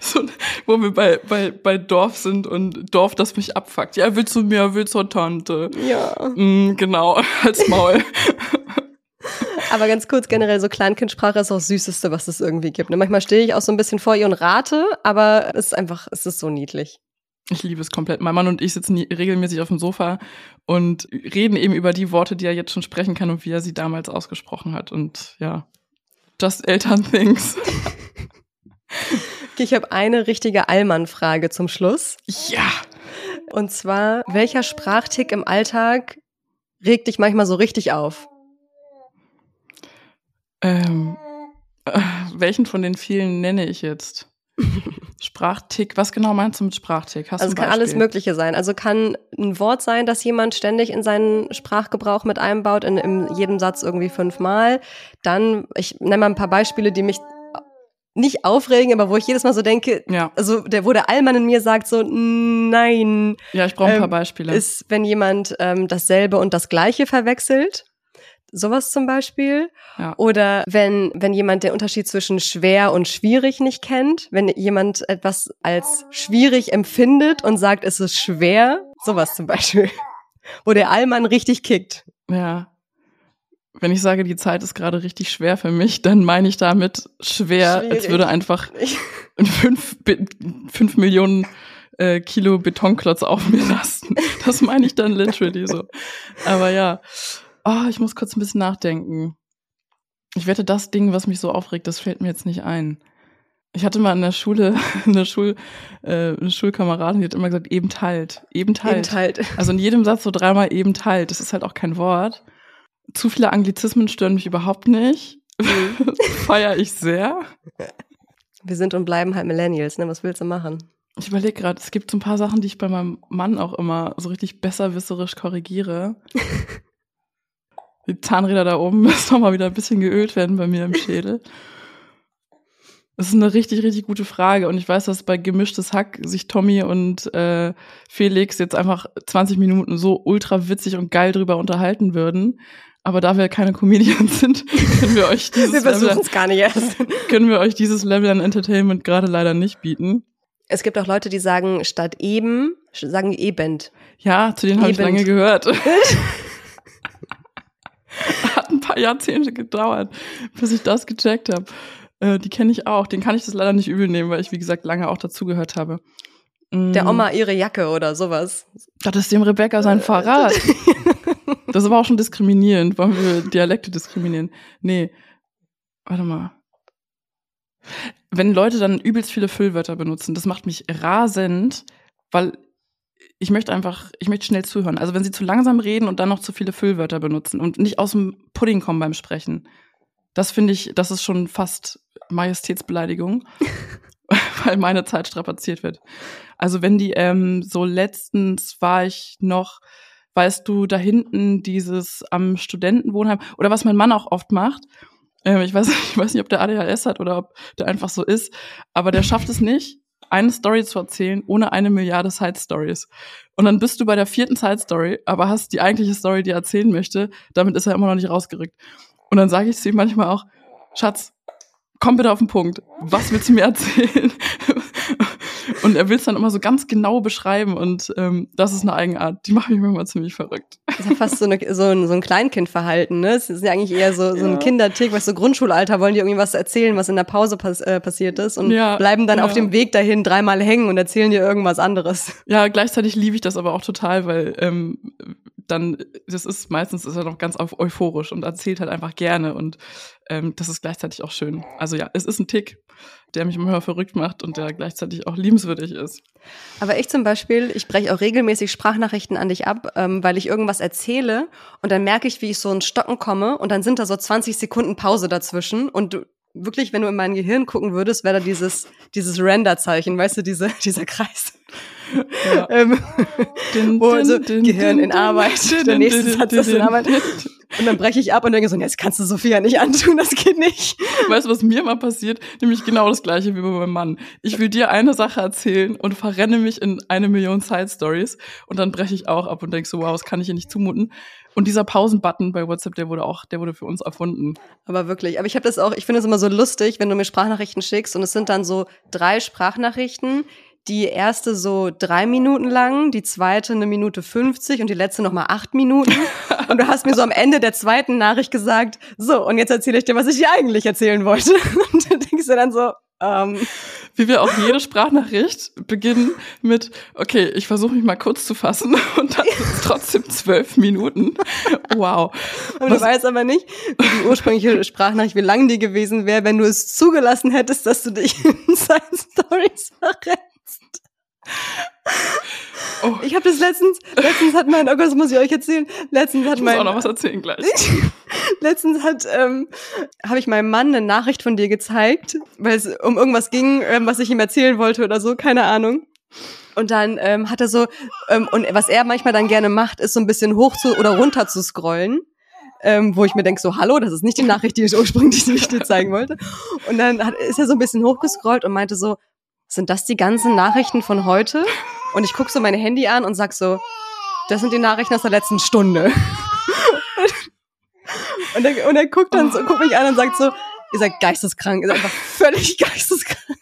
So, wo wir bei, bei, bei Dorf sind und Dorf, das mich abfuckt. Ja, er will zu mir, er will zur Tante. Ja. Mm, genau, als Maul. Aber ganz kurz, generell so Kleinkindsprache ist auch das Süßeste, was es irgendwie gibt. Ne? Manchmal stehe ich auch so ein bisschen vor ihr und rate, aber es ist einfach, es ist so niedlich. Ich liebe es komplett. Mein Mann und ich sitzen regelmäßig auf dem Sofa und reden eben über die Worte, die er jetzt schon sprechen kann und wie er sie damals ausgesprochen hat. Und ja, just Eltern things. Okay, ich habe eine richtige Allmann-Frage zum Schluss. Ja. Und zwar, welcher Sprachtick im Alltag regt dich manchmal so richtig auf? Ähm, äh, welchen von den vielen nenne ich jetzt? Sprachtick, was genau meinst du mit Sprachtick? Hast also es kann alles Mögliche sein. Also kann ein Wort sein, das jemand ständig in seinen Sprachgebrauch mit einbaut, in, in jedem Satz irgendwie fünfmal. Dann, ich nenne mal ein paar Beispiele, die mich nicht aufregen, aber wo ich jedes Mal so denke, ja. also der, wo der Allmann in mir sagt so, nein. Ja, ich brauche ein paar ähm, Beispiele. Ist, wenn jemand ähm, dasselbe und das Gleiche verwechselt. Sowas zum Beispiel. Ja. Oder wenn, wenn jemand den Unterschied zwischen schwer und schwierig nicht kennt, wenn jemand etwas als schwierig empfindet und sagt, es ist schwer, sowas zum Beispiel. Wo der Allmann richtig kickt. Ja, wenn ich sage, die Zeit ist gerade richtig schwer für mich, dann meine ich damit schwer, Schwierig. als würde einfach fünf, fünf Millionen äh, Kilo Betonklotz auf mir lasten. Das meine ich dann literally so. Aber ja, oh, ich muss kurz ein bisschen nachdenken. Ich wette, das Ding, was mich so aufregt, das fällt mir jetzt nicht ein. Ich hatte mal in der Schule eine, Schul, äh, eine Schulkameradin, die hat immer gesagt, eben teilt, eben teilt. Eben teilt. Also in jedem Satz so dreimal eben teilt. Das ist halt auch kein Wort zu viele Anglizismen stören mich überhaupt nicht. Mhm. Feier ich sehr. Wir sind und bleiben halt Millennials, ne? Was willst du machen? Ich überlege gerade, es gibt so ein paar Sachen, die ich bei meinem Mann auch immer so richtig besserwisserisch korrigiere. Die Zahnräder da oben müssen noch mal wieder ein bisschen geölt werden bei mir im Schädel. Das ist eine richtig, richtig gute Frage. Und ich weiß, dass bei gemischtes Hack sich Tommy und äh, Felix jetzt einfach 20 Minuten so ultra witzig und geil drüber unterhalten würden. Aber da wir keine Comedians sind, können wir euch dieses wir Level, gar nicht erst. können wir euch dieses Level an Entertainment gerade leider nicht bieten. Es gibt auch Leute, die sagen statt eben, sagen eben. Ja, zu denen habe ich lange gehört. Paar Jahrzehnte gedauert, bis ich das gecheckt habe. Äh, die kenne ich auch. Den kann ich das leider nicht übel nehmen, weil ich, wie gesagt, lange auch dazugehört habe. Der mm. Oma ihre Jacke oder sowas. Das ist dem Rebecca sein Fahrrad. Das war auch schon diskriminierend. Wollen wir Dialekte diskriminieren? Nee. Warte mal. Wenn Leute dann übelst viele Füllwörter benutzen, das macht mich rasend, weil ich möchte einfach, ich möchte schnell zuhören. Also wenn sie zu langsam reden und dann noch zu viele Füllwörter benutzen und nicht aus dem Pudding kommen beim Sprechen, das finde ich, das ist schon fast Majestätsbeleidigung, weil meine Zeit strapaziert wird. Also wenn die ähm, so letztens war ich noch weißt du, da hinten dieses am Studentenwohnheim oder was mein Mann auch oft macht. Ähm, ich, weiß, ich weiß nicht, ob der ADHS hat oder ob der einfach so ist, aber der schafft es nicht, eine Story zu erzählen, ohne eine Milliarde Side Stories. Und dann bist du bei der vierten Side Story, aber hast die eigentliche Story, die er erzählen möchte, damit ist er immer noch nicht rausgerückt. Und dann sage ich zu ihm manchmal auch, Schatz, komm bitte auf den Punkt. Was willst du mir erzählen? Und er will es dann immer so ganz genau beschreiben und ähm, das ist eine Eigenart, die macht mich manchmal ziemlich verrückt. Das ist ja fast so, eine, so, ein, so ein Kleinkindverhalten, ne? Es ist ja eigentlich eher so, so ein Kindertick, was so Grundschulalter wollen die irgendwie was erzählen, was in der Pause pass äh, passiert ist und ja, bleiben dann ja. auf dem Weg dahin dreimal hängen und erzählen dir irgendwas anderes. Ja, gleichzeitig liebe ich das aber auch total, weil ähm, dann, das ist meistens ist er noch ganz euphorisch und erzählt halt einfach gerne und ähm, das ist gleichzeitig auch schön. Also ja, es ist ein Tick, der mich immer verrückt macht und der gleichzeitig auch liebenswürdig ist. Aber ich zum Beispiel, ich breche auch regelmäßig Sprachnachrichten an dich ab, ähm, weil ich irgendwas erzähle und dann merke ich, wie ich so ins Stocken komme und dann sind da so 20 Sekunden Pause dazwischen und du, wirklich, wenn du in mein Gehirn gucken würdest, wäre da dieses, dieses Render-Zeichen, weißt du, diese, dieser Kreis. Ja. ähm, din, wo so din, Gehirn din, in Arbeit, der nächste Satz ist in Arbeit. Und dann breche ich ab und denke so, jetzt kannst du Sophia nicht antun, das geht nicht. Weißt du, was mir mal passiert? Nämlich genau das gleiche wie bei meinem Mann. Ich will dir eine Sache erzählen und verrenne mich in eine Million Side Stories und dann breche ich auch ab und denke so, wow, das kann ich ihr nicht zumuten. Und dieser Pausenbutton bei WhatsApp, der wurde auch, der wurde für uns erfunden. Aber wirklich, aber ich habe das auch, ich finde es immer so lustig, wenn du mir Sprachnachrichten schickst und es sind dann so drei Sprachnachrichten, die erste so drei Minuten lang, die zweite eine Minute 50 und die letzte nochmal acht Minuten. Und du hast mir so am Ende der zweiten Nachricht gesagt, so, und jetzt erzähle ich dir, was ich dir eigentlich erzählen wollte. Und dann denkst du dann so, ähm, wie wir auch jede Sprachnachricht beginnen mit, okay, ich versuche mich mal kurz zu fassen und dann sind trotzdem zwölf Minuten. Wow. Und du weißt aber nicht, wie die ursprüngliche Sprachnachricht, wie lang die gewesen wäre, wenn du es zugelassen hättest, dass du dich in seinen Stories verrennst. Oh. Ich habe das letztens, letztens hat mein, oh Gott, das muss ich euch erzählen. Letztens hat ich mein. muss auch noch was erzählen gleich. letztens hat, ähm, habe ich meinem Mann eine Nachricht von dir gezeigt, weil es um irgendwas ging, ähm, was ich ihm erzählen wollte oder so, keine Ahnung. Und dann ähm, hat er so, ähm, und was er manchmal dann gerne macht, ist so ein bisschen hoch zu oder runter zu scrollen. Ähm, wo ich mir denke, so, hallo, das ist nicht die Nachricht, die ich ursprünglich dir zeigen wollte. Und dann hat, ist er so ein bisschen hochgescrollt und meinte so, sind das die ganzen Nachrichten von heute? Und ich gucke so mein Handy an und sag so, das sind die Nachrichten aus der letzten Stunde. und, er, und er guckt dann so, guckt mich an und sagt so, ihr seid geisteskrank, ihr seid einfach völlig geisteskrank.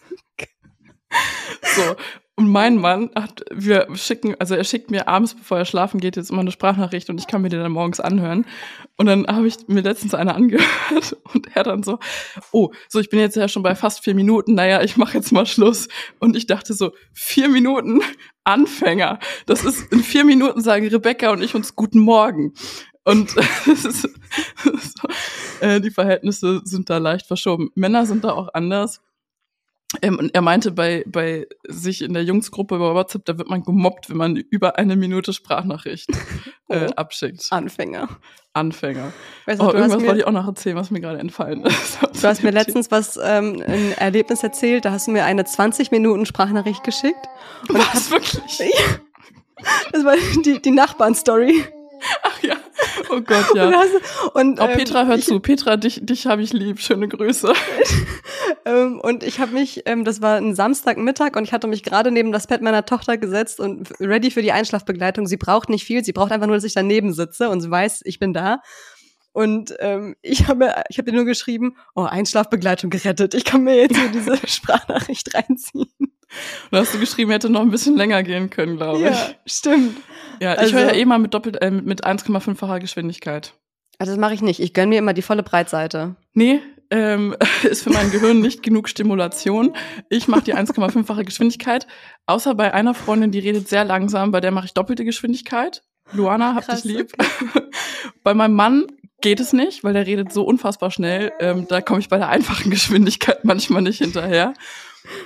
So, und mein Mann hat, wir schicken, also er schickt mir abends, bevor er schlafen geht, jetzt immer eine Sprachnachricht und ich kann mir die dann morgens anhören. Und dann habe ich mir letztens eine angehört und er dann so, oh, so ich bin jetzt ja schon bei fast vier Minuten, naja, ich mache jetzt mal Schluss. Und ich dachte so, vier Minuten Anfänger. Das ist in vier Minuten sagen Rebecca und ich uns guten Morgen. Und ist, so, äh, die Verhältnisse sind da leicht verschoben. Männer sind da auch anders. Ähm, er meinte, bei, bei sich in der Jungsgruppe über WhatsApp, da wird man gemobbt, wenn man über eine Minute Sprachnachricht äh, oh. abschickt. Anfänger. Anfänger. Weißt du, oh, irgendwas wollte ich auch noch erzählen, was mir gerade entfallen ist. Du hast mir letztens was, ähm, ein Erlebnis erzählt, da hast du mir eine 20 Minuten Sprachnachricht geschickt. Und was, wirklich? das war die, die Nachbarn-Story. Ach ja. Oh Gott, ja. Und, hast, und oh, Petra, ähm, hör ich, zu. Petra, dich, dich habe ich lieb. Schöne Grüße. ähm, und ich habe mich, ähm, das war ein Samstagmittag und ich hatte mich gerade neben das Bett meiner Tochter gesetzt und ready für die Einschlafbegleitung. Sie braucht nicht viel, sie braucht einfach nur, dass ich daneben sitze und sie weiß, ich bin da. Und ähm, ich habe ich hab dir nur geschrieben, oh, Einschlafbegleitung gerettet. Ich kann mir jetzt hier diese Sprachnachricht reinziehen. Und hast du geschrieben, hätte noch ein bisschen länger gehen können, glaube ich. Ja, stimmt. Ja, ich also, höre ja eh mal mit doppelt äh, mit 1,5-facher Geschwindigkeit. Also das mache ich nicht. Ich gönn mir immer die volle Breitseite. Nee, ähm, ist für mein Gehirn nicht genug Stimulation. Ich mache die 1,5-fache Geschwindigkeit. Außer bei einer Freundin, die redet sehr langsam, bei der mache ich doppelte Geschwindigkeit. Luana, hab Krass, dich lieb. Okay. bei meinem Mann geht es nicht, weil der redet so unfassbar schnell. Ähm, da komme ich bei der einfachen Geschwindigkeit manchmal nicht hinterher.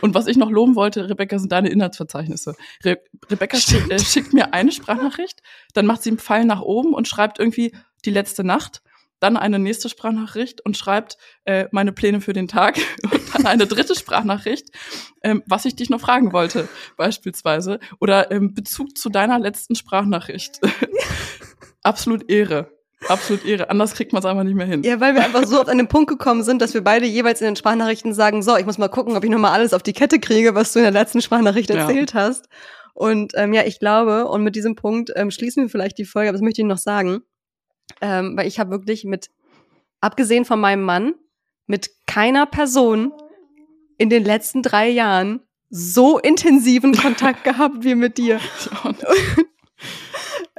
Und was ich noch loben wollte, Rebecca, sind deine Inhaltsverzeichnisse. Re Rebecca schick, äh, schickt mir eine Sprachnachricht, dann macht sie einen Pfeil nach oben und schreibt irgendwie die letzte Nacht, dann eine nächste Sprachnachricht und schreibt äh, meine Pläne für den Tag und dann eine dritte Sprachnachricht, ähm, was ich dich noch fragen wollte, beispielsweise. Oder ähm, Bezug zu deiner letzten Sprachnachricht. Absolut Ehre. Absolut Ehre. Anders kriegt man es einfach nicht mehr hin. Ja, weil wir einfach so oft an den Punkt gekommen sind, dass wir beide jeweils in den Sprachnachrichten sagen, so, ich muss mal gucken, ob ich nochmal alles auf die Kette kriege, was du in der letzten Sprachnachricht erzählt ja. hast. Und ähm, ja, ich glaube, und mit diesem Punkt ähm, schließen wir vielleicht die Folge, aber das möchte ich noch sagen. Ähm, weil ich habe wirklich mit, abgesehen von meinem Mann, mit keiner Person in den letzten drei Jahren so intensiven Kontakt gehabt wie mit dir.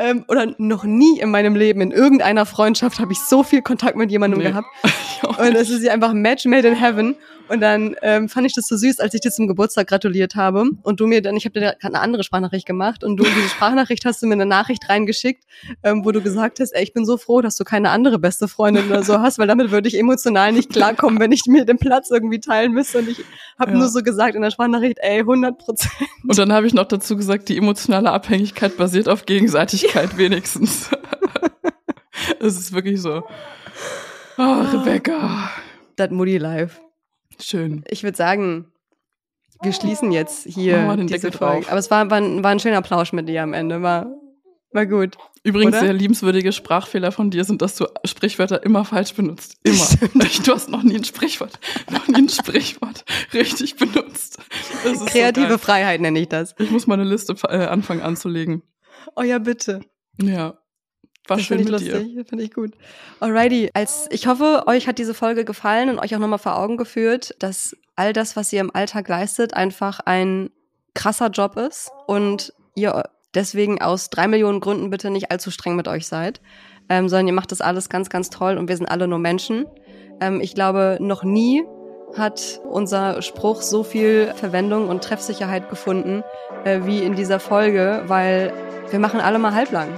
Ähm, oder noch nie in meinem Leben, in irgendeiner Freundschaft, habe ich so viel Kontakt mit jemandem nee. gehabt. Und es ist einfach ein Match made in heaven. Und dann ähm, fand ich das so süß, als ich dir zum Geburtstag gratuliert habe. Und du mir dann, ich habe dir gerade eine andere Sprachnachricht gemacht und du in diese Sprachnachricht hast du mir eine Nachricht reingeschickt, ähm, wo du gesagt hast, ey, ich bin so froh, dass du keine andere beste Freundin oder so hast, weil damit würde ich emotional nicht klarkommen, wenn ich mir den Platz irgendwie teilen müsste. Und ich habe ja. nur so gesagt in der Sprachnachricht, ey, 100 Prozent. Und dann habe ich noch dazu gesagt, die emotionale Abhängigkeit basiert auf Gegenseitigkeit wenigstens. Es ist wirklich so. Oh, Rebecca. Das Moody Life. Schön. Ich würde sagen, wir schließen jetzt hier diese Folge. Aber es war, war, ein, war ein schöner Plausch mit dir am Ende. War, war gut. Übrigens, oder? sehr liebenswürdige Sprachfehler von dir sind, dass du Sprichwörter immer falsch benutzt. Immer. Du hast noch nie ein Sprichwort, noch nie ein Sprichwort richtig benutzt. Kreative so Freiheit nenne ich das. Ich muss mal eine Liste äh, anfangen anzulegen. Oh ja, bitte. Ja. War das schön ich lustig. Finde ich gut. Alrighty, als ich hoffe, euch hat diese Folge gefallen und euch auch nochmal vor Augen geführt, dass all das, was ihr im Alltag leistet, einfach ein krasser Job ist und ihr deswegen aus drei Millionen Gründen bitte nicht allzu streng mit euch seid, ähm, sondern ihr macht das alles ganz, ganz toll und wir sind alle nur Menschen. Ähm, ich glaube, noch nie hat unser Spruch so viel Verwendung und Treffsicherheit gefunden äh, wie in dieser Folge, weil wir machen alle mal halblang.